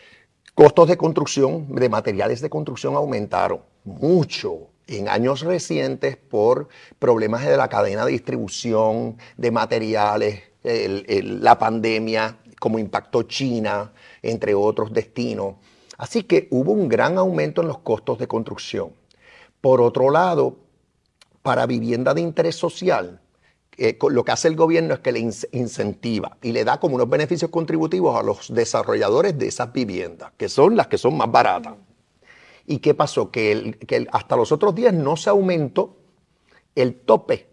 P: costos de construcción, de materiales de construcción aumentaron mucho en años recientes por problemas de la cadena de distribución de materiales, la pandemia, como impactó China, entre otros destinos. Así que hubo un gran aumento en los costos de construcción. Por otro lado, para vivienda de interés social, eh, lo que hace el gobierno es que le incentiva y le da como unos beneficios contributivos a los desarrolladores de esas viviendas, que son las que son más baratas. ¿Y qué pasó? Que, hasta los otros días no se aumentó el tope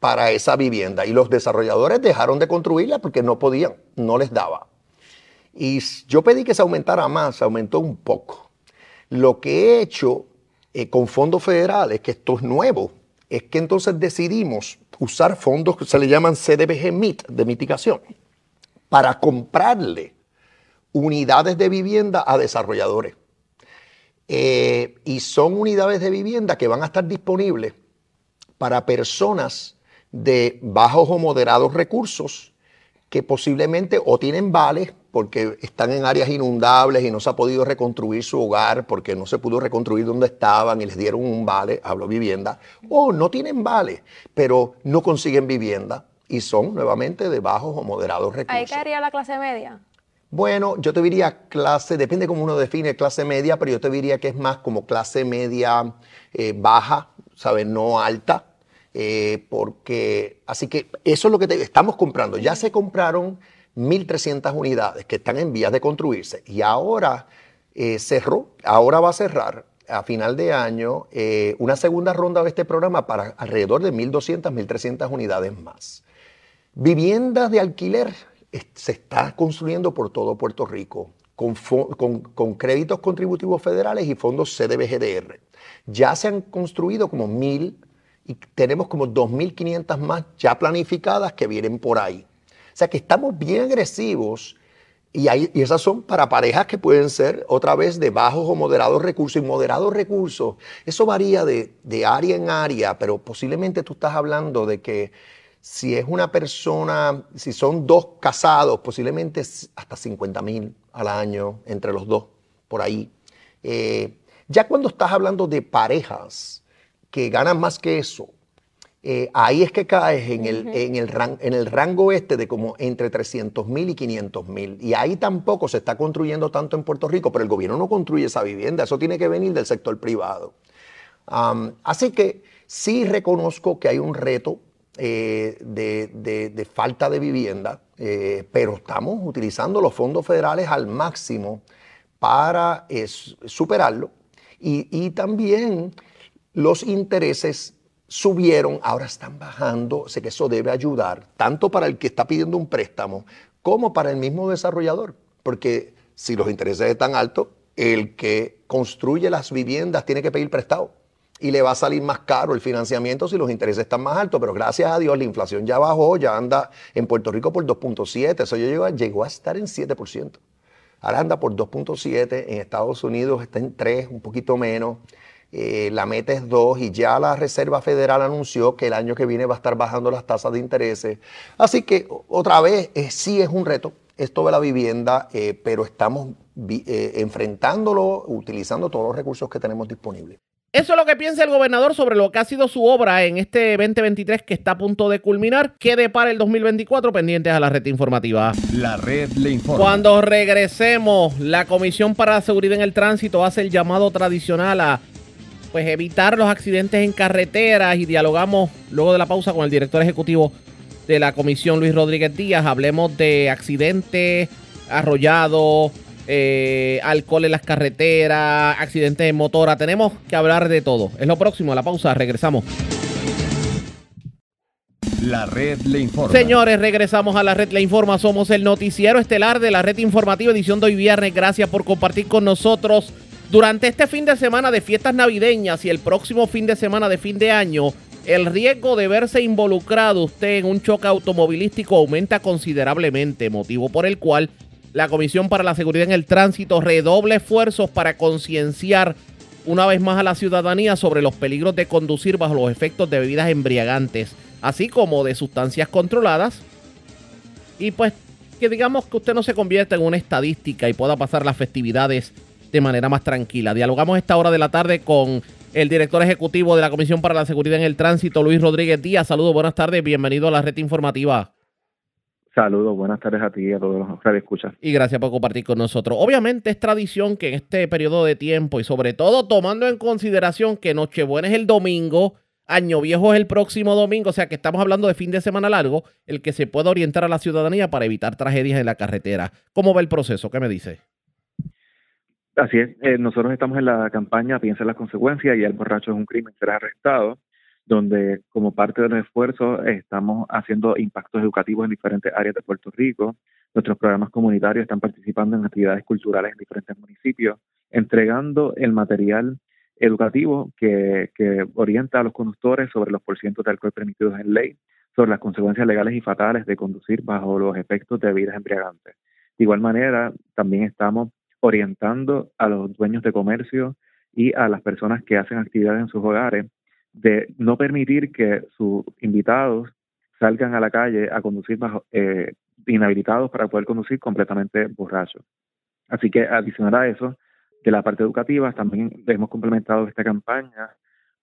P: para esa vivienda y los desarrolladores dejaron de construirla porque no podían, no les daba. Y yo pedí que se aumentara más, se aumentó un poco. Lo que he hecho eh, con fondos federales, que esto es nuevo, es que entonces decidimos usar fondos que se le llaman CDBG MIT, de mitigación, para comprarle unidades de vivienda a desarrolladores. Eh, y son unidades de vivienda que van a estar disponibles para personas de bajos o moderados recursos que posiblemente o tienen vales porque están en áreas inundables y no se ha podido reconstruir su hogar porque no se pudo reconstruir donde estaban y les dieron un vale, hablo vivienda, o no tienen vale, pero no consiguen vivienda y son nuevamente de bajos o moderados recursos.
Q: ¿Ahí caería la clase media?
P: Bueno, yo te diría clase, depende cómo uno define clase media, pero yo te diría que es más como clase media eh, baja, ¿sabes? No alta, eh, porque, así que eso es lo que estamos comprando. Ya se compraron 1.300 unidades que están en vías de construirse y ahora eh, cerró, ahora va a cerrar a final de año eh, una segunda ronda de este programa para alrededor de 1.200, 1.300 unidades más. Viviendas de alquiler se está construyendo por todo Puerto Rico con, créditos contributivos federales y fondos CDBGDR. Ya se han construido como 1.000 y tenemos como 2.500 más ya planificadas que vienen por ahí. O sea que estamos bien agresivos y, y esas son para parejas que pueden ser otra vez de bajos o moderados recursos. Y moderados recursos, eso varía de, de área en área, pero posiblemente tú estás hablando de que si es una persona, si son dos casados, posiblemente hasta 50 mil al año entre los dos, por ahí. Eh, ya cuando estás hablando de parejas que ganan más que eso, eh, ahí es que caes en el, en, el en el rango este de como entre 300 mil y 500 mil. Y ahí tampoco se está construyendo tanto en Puerto Rico, pero el gobierno no construye esa vivienda, eso tiene que venir del sector privado. así que sí reconozco que hay un reto eh, de, falta de vivienda, eh, pero estamos utilizando los fondos federales al máximo para superarlo. Y, y también los intereses subieron, ahora están bajando, sé que eso debe ayudar, tanto para el que está pidiendo un préstamo como para el mismo desarrollador, porque si los intereses están altos, el que construye las viviendas tiene que pedir prestado y le va a salir más caro el financiamiento si los intereses están más altos, pero gracias a Dios la inflación ya bajó, ya anda en Puerto Rico por 2.7, eso llegó, llegó a estar en 7%. Ahora anda por 2.7, en Estados Unidos está en 3, un poquito menos. Eh, la meta es 2 y ya la Reserva Federal anunció que el año que viene va a estar bajando las tasas de intereses. Así que otra vez eh, sí es un reto esto de la vivienda, eh, pero estamos enfrentándolo utilizando todos los recursos que tenemos disponibles.
B: Eso es lo que piensa el gobernador sobre lo que ha sido su obra en este 2023 que está a punto de culminar. ¿Qué para el 2024? Pendientes a la red informativa.
A: La red le informa.
B: Cuando regresemos, la Comisión para la Seguridad en el Tránsito hace el llamado tradicional a pues evitar los accidentes en carreteras y dialogamos luego de la pausa con el director ejecutivo de la comisión Luis Rodríguez Díaz. Hablemos de accidentes, arrollados, eh, alcohol en las carreteras, accidentes en motora. Tenemos que hablar de todo. Es lo próximo, la pausa, regresamos.
A: La red le informa.
B: Señores, regresamos a la red le informa. Somos el noticiero estelar de la red informativa edición de hoy viernes. Gracias por compartir con nosotros durante este fin de semana de fiestas navideñas y el próximo fin de semana de fin de año, el riesgo de verse involucrado usted en un choque automovilístico aumenta considerablemente, motivo por el cual la Comisión para la Seguridad en el Tránsito redoble esfuerzos para concienciar una vez más a la ciudadanía sobre los peligros de conducir bajo los efectos de bebidas embriagantes, así como de sustancias controladas. Y pues que digamos que usted no se convierta en una estadística y pueda pasar las festividades de manera más tranquila. Dialogamos esta hora de la tarde con el director ejecutivo de la Comisión para la Seguridad en el Tránsito, Luis Rodríguez Díaz. Saludos, buenas tardes, bienvenido a la red informativa.
R: Saludos, buenas tardes a ti y a todos los que escuchan.
B: Y gracias por compartir con nosotros. Obviamente es tradición que en este periodo de tiempo y sobre todo tomando en consideración que Nochebuena es el domingo, Año Viejo es el próximo domingo, o sea que estamos hablando de fin de semana largo, el que se pueda orientar a la ciudadanía para evitar tragedias en la carretera. ¿Cómo va el proceso? ¿Qué me dice?
R: Así es, eh, nosotros estamos en la campaña Piensa en las consecuencias y el borracho es un crimen, será arrestado, donde como parte de los esfuerzos estamos haciendo impactos educativos en diferentes áreas de Puerto Rico. Nuestros programas comunitarios están participando en actividades culturales en diferentes municipios, entregando el material educativo que, que orienta a los conductores sobre los porcientos de alcohol permitidos en ley, sobre las consecuencias legales y fatales de conducir bajo los efectos de bebidas embriagantes. De igual manera, también estamos orientando a los dueños de comercio y a las personas que hacen actividades en sus hogares de no permitir que sus invitados salgan a la calle a conducir bajo, eh, inhabilitados para poder conducir completamente borrachos. Así que adicional a eso, de la parte educativa, también hemos complementado esta campaña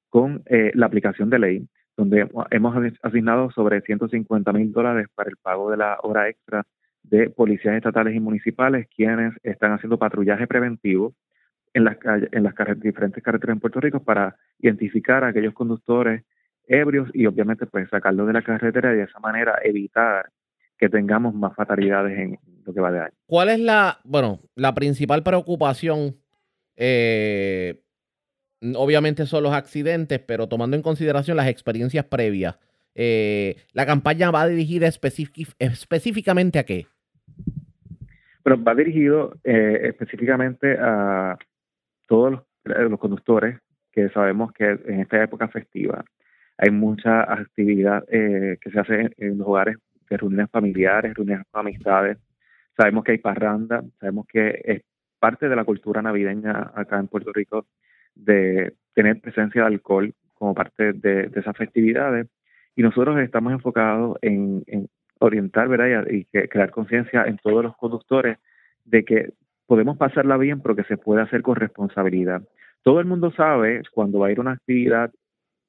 R: con eh, la aplicación de ley, donde hemos asignado sobre 150 mil dólares para el pago de la hora extra de policías estatales y municipales quienes están haciendo patrullaje preventivo en las, en las diferentes carreteras en Puerto Rico para identificar a aquellos conductores ebrios y obviamente pues sacarlos de la carretera y de esa manera evitar que tengamos más fatalidades en lo que va de año.
B: ¿Cuál es la, bueno, la principal preocupación? Eh, obviamente son los accidentes, pero tomando en consideración las experiencias previas, eh, ¿la campaña va dirigida específicamente a qué?
R: Pero va dirigido eh, específicamente a todos los, conductores que sabemos que en esta época festiva hay mucha actividad eh, que se hace en, los hogares de reuniones familiares, reuniones con amistades. Sabemos que hay parranda, sabemos que es parte de la cultura navideña acá en Puerto Rico de tener presencia de alcohol como parte de, esas festividades. Y nosotros estamos enfocados en, orientar y, crear conciencia en todos los conductores de que podemos pasarla bien, pero que se puede hacer con responsabilidad. Todo el mundo sabe cuando va a ir una actividad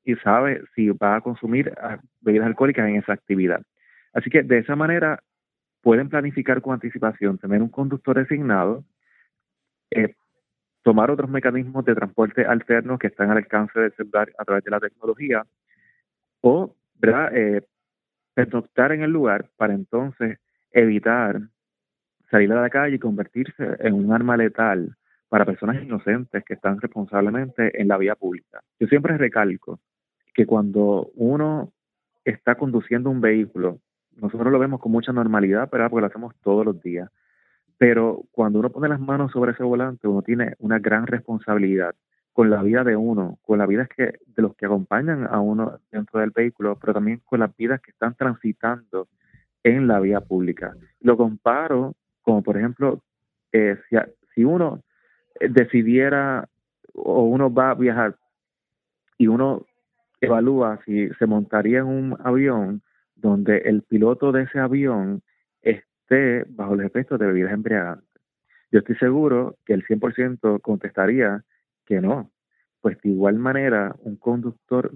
R: y sabe si va a consumir bebidas alcohólicas en esa actividad. Así que de esa manera pueden planificar con anticipación, tener un conductor designado, eh, tomar otros mecanismos de transporte alternos que están al alcance del celular a través de la tecnología o ¿verdad? Eh, en el lugar para entonces evitar salir a la calle y convertirse en un arma letal para personas inocentes que están responsablemente en la vía pública. Yo siempre recalco que cuando uno está conduciendo un vehículo, nosotros lo vemos con mucha normalidad, pero porque lo hacemos todos los días. Pero cuando uno pone las manos sobre ese volante, uno tiene una gran responsabilidad con la vida de uno, con la vida que, de los que acompañan a uno dentro del vehículo, pero también con las vidas que están transitando en la vía pública. Lo comparo como, por ejemplo, eh, si, si uno decidiera o uno va a viajar y uno evalúa si se montaría en un avión donde el piloto de ese avión esté bajo el efecto de bebidas embriagantes. Yo estoy seguro que el 100% contestaría que no. Pues de igual manera, un conductor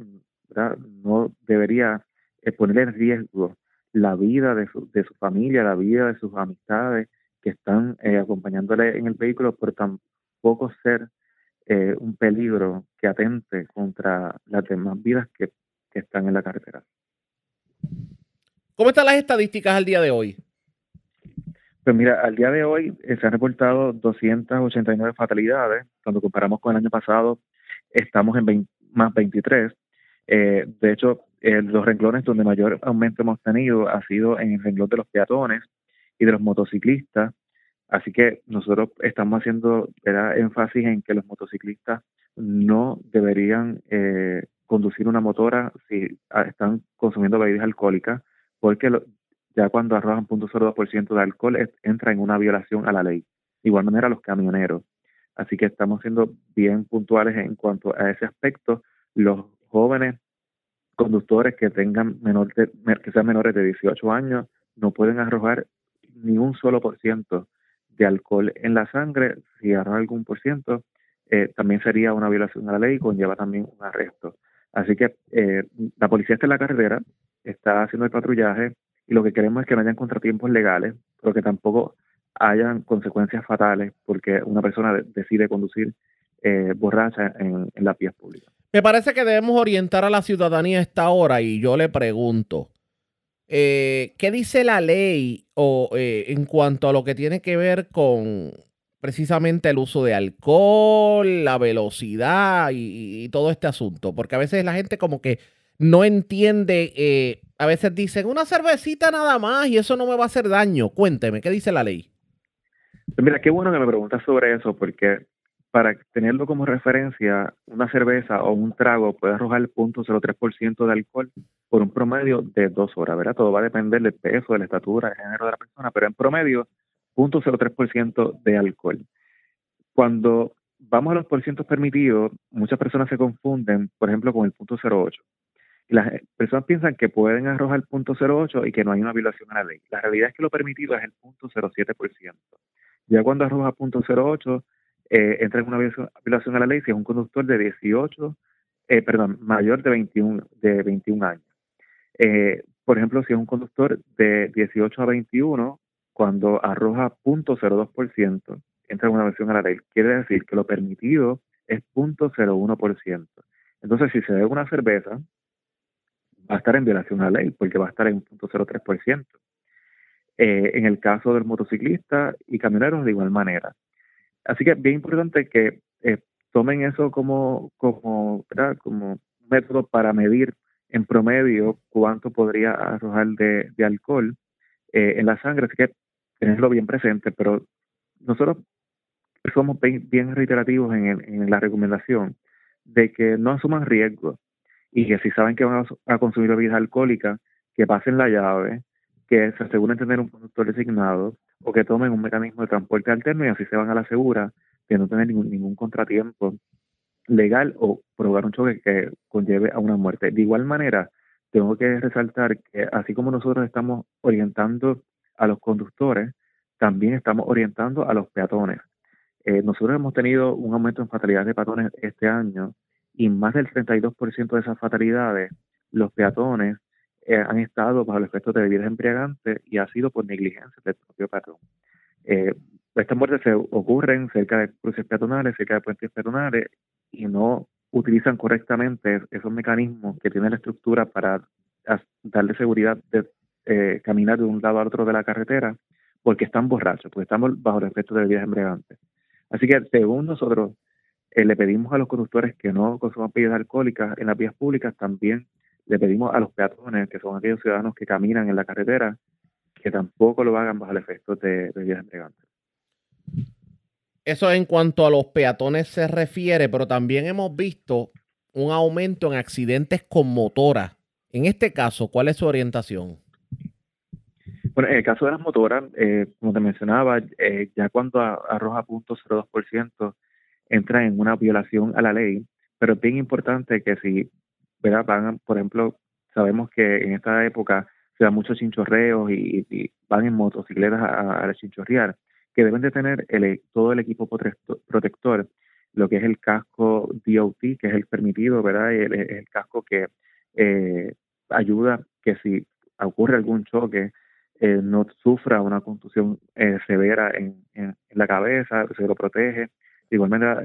R: no debería eh, poner en riesgo la vida de su, de su familia, la vida de sus amistades que están eh, acompañándole en el vehículo, pero tampoco ser eh, un peligro que atente contra las demás vidas que, están en la carretera.
B: ¿Cómo están las estadísticas al día de hoy?
R: Pues mira, al día de hoy eh, se han reportado 289 fatalidades. Cuando comparamos con el año pasado, estamos en más 23. Eh, de hecho, los renglones donde mayor aumento hemos tenido ha sido en el renglón de los peatones y de los motociclistas. Así que nosotros estamos haciendo énfasis en que los motociclistas no deberían eh, conducir una motora si ah, están consumiendo bebidas alcohólicas, porque ya cuando arrojan 0.02% de alcohol entra en una violación a la ley. De igual manera los camioneros. Así que estamos siendo bien puntuales en cuanto a ese aspecto. Los jóvenes conductores que tengan menor que sean menores de 18 años no pueden arrojar ni un solo por ciento de alcohol en la sangre, si arroja algún por ciento, eh, también sería una violación a la ley y conlleva también un arresto. Así que eh, la policía está en la carretera, está haciendo el patrullaje y lo que queremos es que no hayan contratiempos legales, pero que tampoco hayan consecuencias fatales porque una persona decide conducir eh, borracha en, en las vías públicas.
B: Me parece que debemos orientar a la ciudadanía a esta hora y yo le pregunto, eh, ¿Qué dice la ley o, eh, en cuanto a lo que tiene que ver con precisamente el uso de alcohol, la velocidad y, todo este asunto? Porque a veces la gente como que no entiende, eh, a veces dicen una cervecita nada más y eso no me va a hacer daño. Cuénteme, ¿qué dice la ley?
R: Pues mira, qué bueno que me preguntas sobre eso, porque para tenerlo como referencia, una cerveza o un trago puede arrojar el 0.03% de alcohol por un promedio de dos horas, ¿verdad? Todo va a depender del peso, de la estatura, del género de la persona, pero en promedio, 0.03% de alcohol. Cuando vamos a los porcientos permitidos, muchas personas se confunden, por ejemplo, con el punto 0.8. Las personas piensan que pueden arrojar el punto 0.8 y que no hay una violación a la ley. La realidad es que lo permitido es el punto 0.07%. Ya cuando arroja punto 0.8, eh, entra en una violación a la ley si es un conductor de 18, eh, perdón, mayor de 21, de 21 años. Eh, por ejemplo, si es un conductor de 18 a 21, cuando arroja 0.02%, entra en una violación a la ley. Quiere decir que lo permitido es 0.01%. Entonces, si se bebe una cerveza, va a estar en violación a la ley, porque va a estar en 0.03%. Eh, en el caso del motociclista y camioneros, de igual manera. Así que bien importante que eh, tomen eso como, como, como método para medir en promedio cuánto podría arrojar de, alcohol eh, en la sangre. Así que tenerlo bien presente, pero nosotros somos bien, reiterativos en, en, la recomendación de que no asuman riesgos y que si saben que van a, consumir bebidas alcohólicas, que pasen la llave, que se aseguren tener un conductor designado o que tomen un mecanismo de transporte alterno y así se van a la segura de no tener ningún, ningún contratiempo legal o provocar un choque que conlleve a una muerte. De igual manera, tengo que resaltar que así como nosotros estamos orientando a los conductores, también estamos orientando a los peatones. Eh, nosotros hemos tenido un aumento en fatalidades de peatones este año y más del 32% de esas fatalidades, los peatones eh, han estado bajo el efecto de bebidas embriagantes y ha sido por negligencia del propio peatón. Eh, estas muertes se ocurren cerca de cruces peatonales, cerca de puentes peatonales y no utilizan correctamente esos mecanismos que tiene la estructura para darle seguridad de eh, caminar de un lado al otro de la carretera porque están borrachos, porque estamos bajo el efecto de bebidas embriagantes. Así que según nosotros eh, le pedimos a los conductores que no consuman bebidas alcohólicas en las vías públicas, también le pedimos a los peatones, que son aquellos ciudadanos que caminan en la carretera, que tampoco lo hagan bajo el efecto de bebidas embriagantes.
B: Eso en cuanto a los peatones se refiere, pero también hemos visto un aumento en accidentes con motoras. En este caso, ¿cuál es su orientación?
R: Bueno, en el caso de las motoras, eh, como te mencionaba, eh, ya cuando arroja .02% entra en una violación a la ley, pero es bien importante que si van, por ejemplo, sabemos que en esta época se dan muchos chinchorreos y, van en motocicletas a, a chinchorrear que deben de tener el, todo el equipo protector, lo que es el casco DOT, que es el permitido, ¿verdad? El, el casco que eh, ayuda que si ocurre algún choque, eh, no sufra una contusión eh, severa en, la cabeza, se lo protege. De igual manera,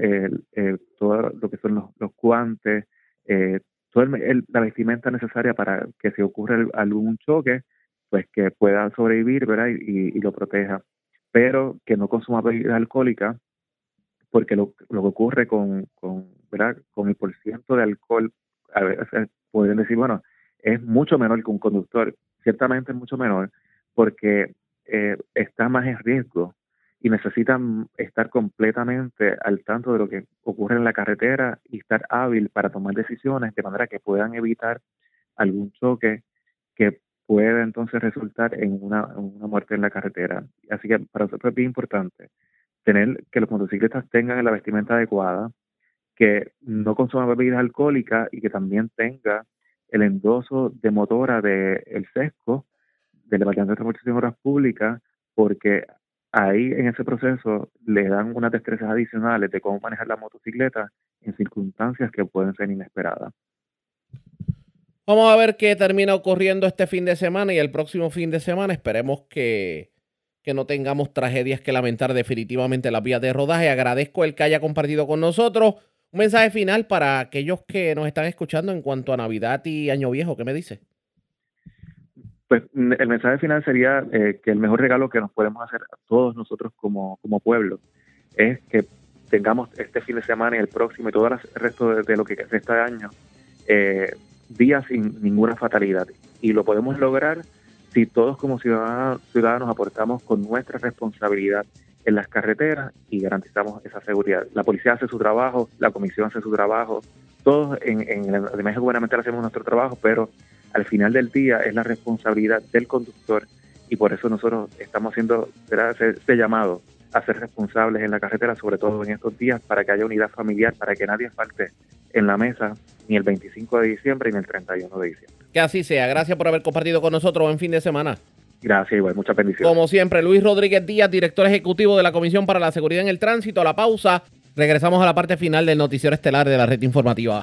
R: todo lo que son los, los guantes, toda la vestimenta necesaria para que si ocurre algún choque, pues que pueda sobrevivir, ¿verdad? Y, lo proteja pero que no consuma bebida alcohólica, porque lo, lo que ocurre con, con, ¿verdad? con el porciento de alcohol, a veces pueden decir, bueno, es mucho menor que un conductor, ciertamente es mucho menor, porque eh, está más en riesgo y necesitan estar completamente al tanto de lo que ocurre en la carretera y estar hábil para tomar decisiones de manera que puedan evitar algún choque que puede entonces resultar en una, muerte en la carretera. Así que para nosotros es bien importante tener que los motociclistas tengan la vestimenta adecuada, que no consuman bebidas alcohólicas y que también tenga el endoso de motora del el SESCO, del Departamento de Transportación y Obras Públicas, porque ahí en ese proceso le dan unas destrezas adicionales de cómo manejar la motocicleta en circunstancias que pueden ser inesperadas.
B: Vamos a ver qué termina ocurriendo este fin de semana y el próximo fin de semana. Esperemos que, que no tengamos tragedias que lamentar definitivamente en las vías de rodaje. Agradezco el que haya compartido con nosotros. Un mensaje final para aquellos que nos están escuchando en cuanto a Navidad y Año Viejo. ¿Qué me dice?
R: Pues el mensaje final sería eh, que el mejor regalo que nos podemos hacer a todos nosotros como, como pueblo es que tengamos este fin de semana y el próximo y todo el resto de, lo que resta este año eh, días sin ninguna fatalidad. Y lo podemos lograr si todos como ciudadanos, ciudadanos aportamos con nuestra responsabilidad en las carreteras y garantizamos esa seguridad. La policía hace su trabajo, la comisión hace su trabajo, todos en, en la dimensión gubernamental hacemos nuestro trabajo, pero al final del día es la responsabilidad del conductor y por eso nosotros estamos haciendo ese llamado a ser responsables en la carretera, sobre todo en estos días, para que haya unidad familiar, para que nadie falte en la mesa ni el 25 de diciembre ni el 31 de diciembre.
B: Que así sea. Gracias por haber compartido con nosotros en fin de semana.
R: Gracias, igual. Muchas bendiciones.
B: Como siempre, Luis Rodríguez Díaz, director ejecutivo de la Comisión para la Seguridad en el Tránsito. A la pausa. Regresamos a la parte final del noticiero estelar de la red informativa.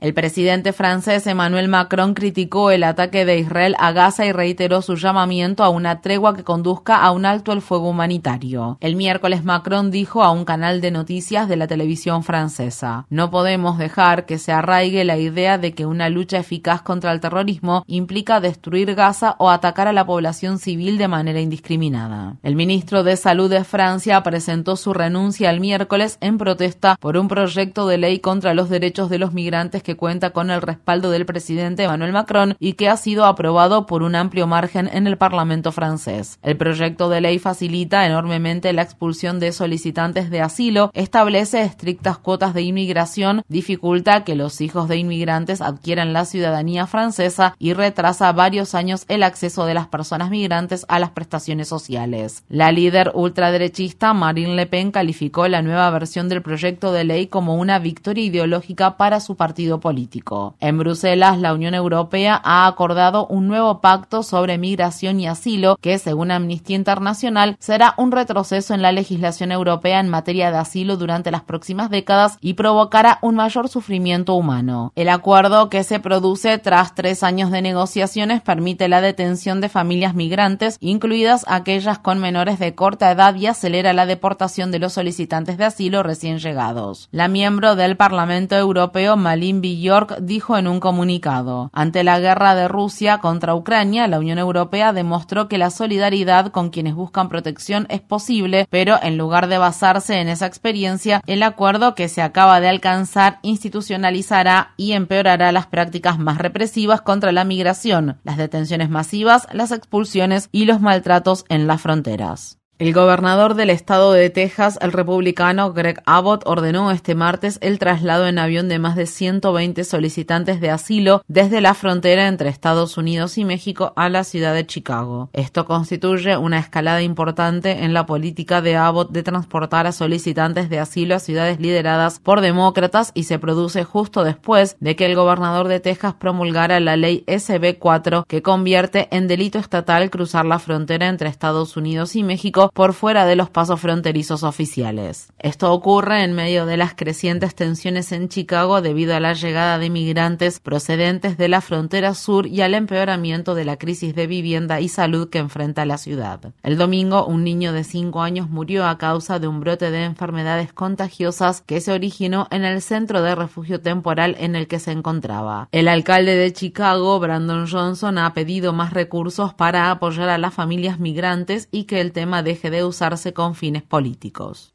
S: El presidente francés Emmanuel Macron criticó el ataque de Israel a Gaza y reiteró su llamamiento a una tregua que conduzca a un alto el fuego humanitario. El miércoles Macron dijo a un canal de noticias de la televisión francesa, no podemos dejar que se arraigue la idea de que una lucha eficaz contra el terrorismo implica destruir Gaza o atacar a la población civil de manera indiscriminada. El ministro de Salud de Francia presentó su renuncia el miércoles en protesta por un proyecto de ley contra los derechos de los migrantes que que cuenta con el respaldo del presidente Emmanuel Macron y que ha sido aprobado por un amplio margen en el Parlamento francés. El proyecto de ley facilita enormemente la expulsión de solicitantes de asilo, establece estrictas cuotas de inmigración, dificulta que los hijos de inmigrantes adquieran la ciudadanía francesa y retrasa varios años el acceso de las personas migrantes a las prestaciones sociales. La líder ultraderechista Marine Le Pen calificó la nueva versión del proyecto de ley como una victoria ideológica para su partido político. En Bruselas, la Unión Europea ha acordado un nuevo pacto sobre migración y asilo que, según Amnistía Internacional, será un retroceso en la legislación europea en materia de asilo durante las próximas décadas y provocará un mayor sufrimiento humano. El acuerdo que se produce tras tres años de negociaciones permite la detención de familias migrantes, incluidas aquellas con menores de corta edad, y acelera la deportación de los solicitantes de asilo recién llegados. La miembro del Parlamento Europeo, Malin Bjork, dijo en un comunicado: Ante la guerra de Rusia contra Ucrania, la Unión Europea demostró que la solidaridad con quienes buscan protección es posible, pero en lugar de basarse en esa experiencia, el acuerdo que se acaba de alcanzar institucionalizará y empeorará las prácticas más represivas contra la migración, las detenciones masivas, las expulsiones y los maltratos en las fronteras. El gobernador del estado de Texas, el republicano Greg Abbott, ordenó este martes el traslado en avión de más de 120 solicitantes de asilo desde la frontera entre Estados Unidos y México a la ciudad de Chicago. Esto constituye una escalada importante en la política de Abbott de transportar a solicitantes de asilo a ciudades lideradas por demócratas y se produce justo después de que el gobernador de Texas promulgara la ley SB 4 que convierte en delito estatal cruzar la frontera entre Estados Unidos y México por fuera de los pasos fronterizos oficiales. Esto ocurre en medio de las crecientes tensiones en Chicago debido a la llegada de migrantes procedentes de la frontera sur y al empeoramiento de la crisis de vivienda y salud que enfrenta la ciudad. El domingo, un niño de 5 años murió a causa de un brote de enfermedades contagiosas que se originó en el centro de refugio temporal en el que se encontraba. El alcalde de Chicago, Brandon Johnson, ha pedido más recursos para apoyar a las familias migrantes y que el tema deje de usarse con fines políticos.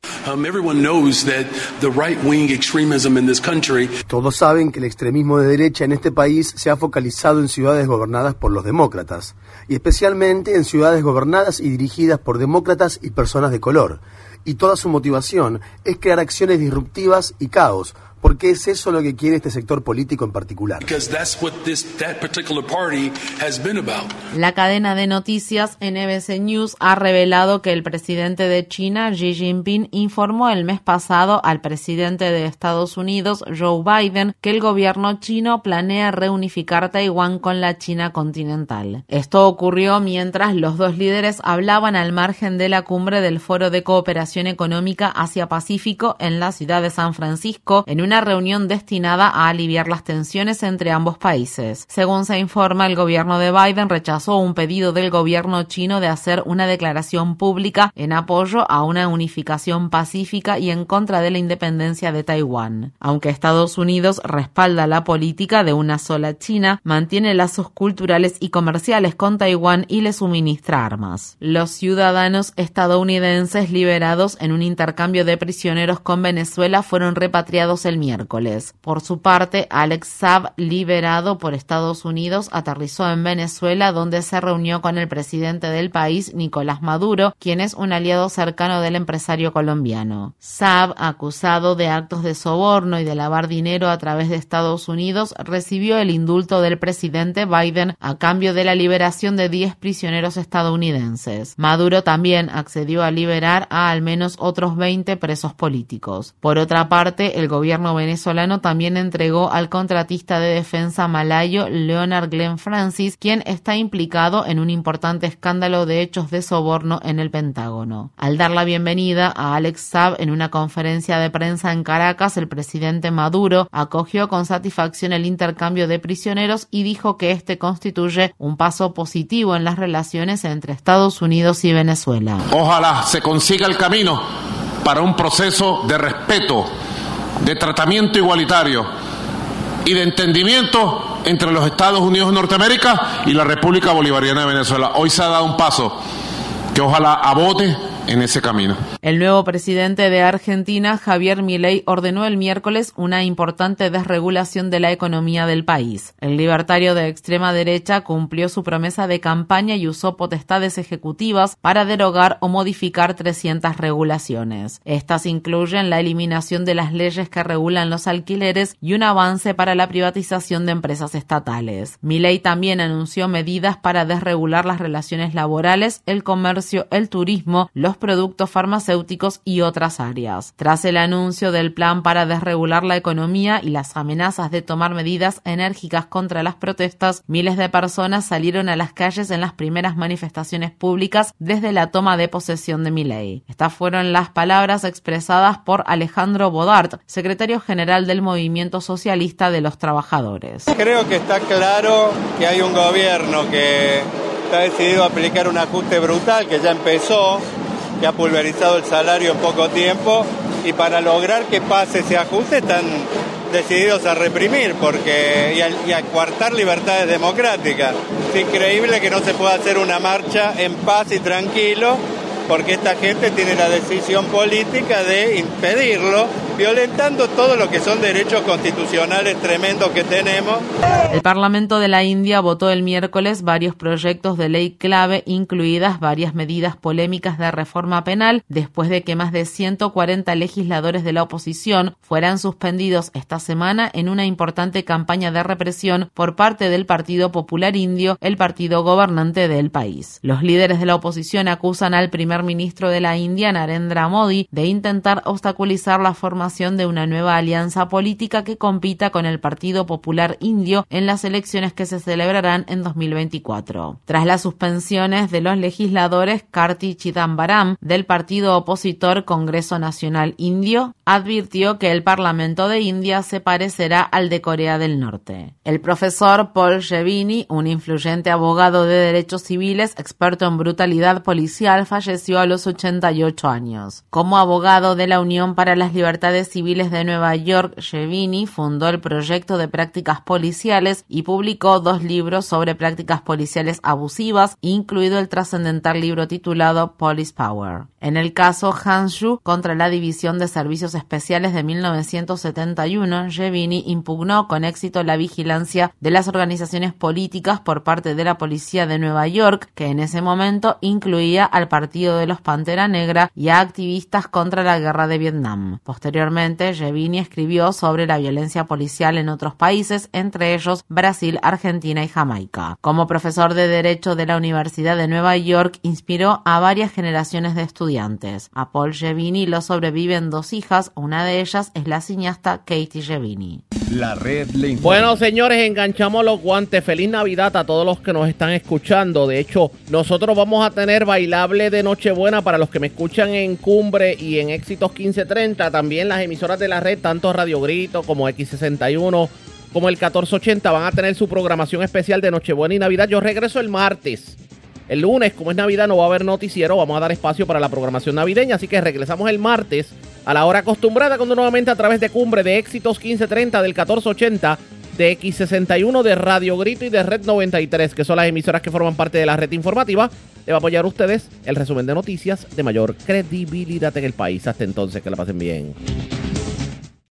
T: Todos saben que el extremismo de derecha en este país se ha focalizado en ciudades gobernadas por los demócratas, y especialmente en ciudades gobernadas y dirigidas por demócratas y personas de color. Y toda su motivación es crear acciones disruptivas y caos, porque es eso lo que quiere este sector político en particular.
S: La cadena de noticias NBC News ha revelado que el presidente de China, Xi Jinping, informó el mes pasado al presidente de Estados Unidos, Joe Biden, que el gobierno chino planea reunificar Taiwán con la China continental. Esto ocurrió mientras los dos líderes hablaban al margen de la cumbre del Foro de Cooperación Económica Asia-Pacífico en la ciudad de San Francisco, en una reunión destinada a aliviar las tensiones entre ambos países. Según se informa, el gobierno de Biden rechazó un pedido del gobierno chino de hacer una declaración pública en apoyo a una unificación pacífica y en contra de la independencia de Taiwán. Aunque Estados Unidos respalda la política de una sola China, mantiene lazos culturales y comerciales con Taiwán y le suministra armas. Los ciudadanos estadounidenses liberados en un intercambio de prisioneros con Venezuela fueron repatriados el miércoles. Por su parte, Alex Saab, liberado por Estados Unidos, aterrizó en Venezuela donde se reunió con el presidente del país, Nicolás Maduro, quien es un aliado cercano del empresario colombiano. Saab, acusado de actos de soborno y de lavar dinero a través de Estados Unidos, recibió el indulto del presidente Biden a cambio de la liberación de 10 prisioneros estadounidenses. Maduro también accedió a liberar a al menos otros 20 presos políticos. Por otra parte, el gobierno venezolano también entregó al contratista de defensa malayo Leonard Glenn Francis, quien está implicado en un importante escándalo de hechos de soborno en el Pentágono. Al dar la bienvenida a Alex Saab en una conferencia de prensa en Caracas, el presidente Maduro acogió con satisfacción el intercambio de prisioneros y dijo que este constituye un paso positivo en las relaciones entre Estados Unidos y Venezuela.
U: Ojalá se consiga el camino para un proceso de respeto de tratamiento igualitario y de entendimiento entre los Estados Unidos de Norteamérica y la República Bolivariana de Venezuela. Hoy se ha dado un paso que ojalá abote en ese camino.
S: El nuevo presidente de Argentina, Javier Milei, ordenó el miércoles una importante desregulación de la economía del país. El libertario de extrema derecha cumplió su promesa de campaña y usó potestades ejecutivas para derogar o modificar 300 regulaciones. Estas incluyen la eliminación de las leyes que regulan los alquileres y un avance para la privatización de empresas estatales. Milei también anunció medidas para desregular las relaciones laborales, el comercio, el turismo, los productos farmacéuticos y otras áreas. Tras el anuncio del plan para desregular la economía y las amenazas de tomar medidas enérgicas contra las protestas, miles de personas salieron a las calles en las primeras manifestaciones públicas desde la toma de posesión de Milei. Estas fueron las palabras expresadas por Alejandro Bodart, secretario general del Movimiento Socialista de los Trabajadores.
V: Creo que está claro que hay un gobierno que está decidido a aplicar un ajuste brutal que ya empezó, que ha pulverizado el salario en poco tiempo y para lograr que pase ese ajuste están decididos a reprimir porque y a, y a coartar libertades democráticas. Es increíble que no se pueda hacer una marcha en paz y tranquilo porque esta gente tiene la decisión política de impedirlo, violentando todo lo que son derechos constitucionales tremendos que tenemos.
S: El Parlamento de la India votó el miércoles varios proyectos de ley clave, incluidas varias medidas polémicas de reforma penal, después de que más de 140 legisladores de la oposición fueran suspendidos esta semana en una importante campaña de represión por parte del Partido Popular Indio, el partido gobernante del país. Los líderes de la oposición acusan al primer ministro de la India, Narendra Modi, de intentar obstaculizar la formación de una nueva alianza política que compita con el Partido Popular Indio en las elecciones que se celebrarán en 2024. Tras las suspensiones de los legisladores, Karti Chidambaram, del partido opositor Congreso Nacional Indio, advirtió que el Parlamento de India se parecerá al de Corea del Norte. El profesor Paul Shevini, un influyente abogado de derechos civiles, experto en brutalidad policial, falleció a los 88 años. Como abogado de la Unión para las Libertades Civiles de Nueva York, Shevini fundó el proyecto de prácticas policiales y publicó dos libros sobre prácticas policiales abusivas, incluido el trascendental libro titulado Police Power. En el caso Hanshu contra la División de Servicios Especiales de 1971, Shevini impugnó con éxito la vigilancia de las organizaciones políticas por parte de la policía de Nueva York, que en ese momento incluía al Partido de los Pantera Negra y a activistas contra la guerra de Vietnam. Posteriormente, Shevini escribió sobre la violencia policial en otros países, entre ellos Brasil, Argentina y Jamaica. Como profesor de Derecho de la Universidad de Nueva York, inspiró a varias generaciones de estudiantes. A Paul Shevini lo sobreviven dos hijas, una de ellas es la cineasta Katie Shevini.
A: La red le.
B: Bueno, señores, enganchamos los guantes. Feliz Navidad a todos los que nos están escuchando. De hecho, nosotros vamos a tener bailable de Nochebuena para los que me escuchan en Cumbre y en Éxitos 1530. También las emisoras de la red, tanto Radio Grito como X61 como el 1480, van a tener su programación especial de Nochebuena y Navidad. Yo regreso el martes. El lunes, como es Navidad, no va a haber noticiero. Vamos a dar espacio para la programación navideña. Así que regresamos el martes a la hora acostumbrada, cuando nuevamente a través de Cumbre de Éxitos 1530 del 1480 de X61 de Radio Grito y de Red 93, que son las emisoras que forman parte de la red informativa, le va a apoyar a ustedes el resumen de noticias de mayor credibilidad en el país. Hasta entonces, que la pasen bien.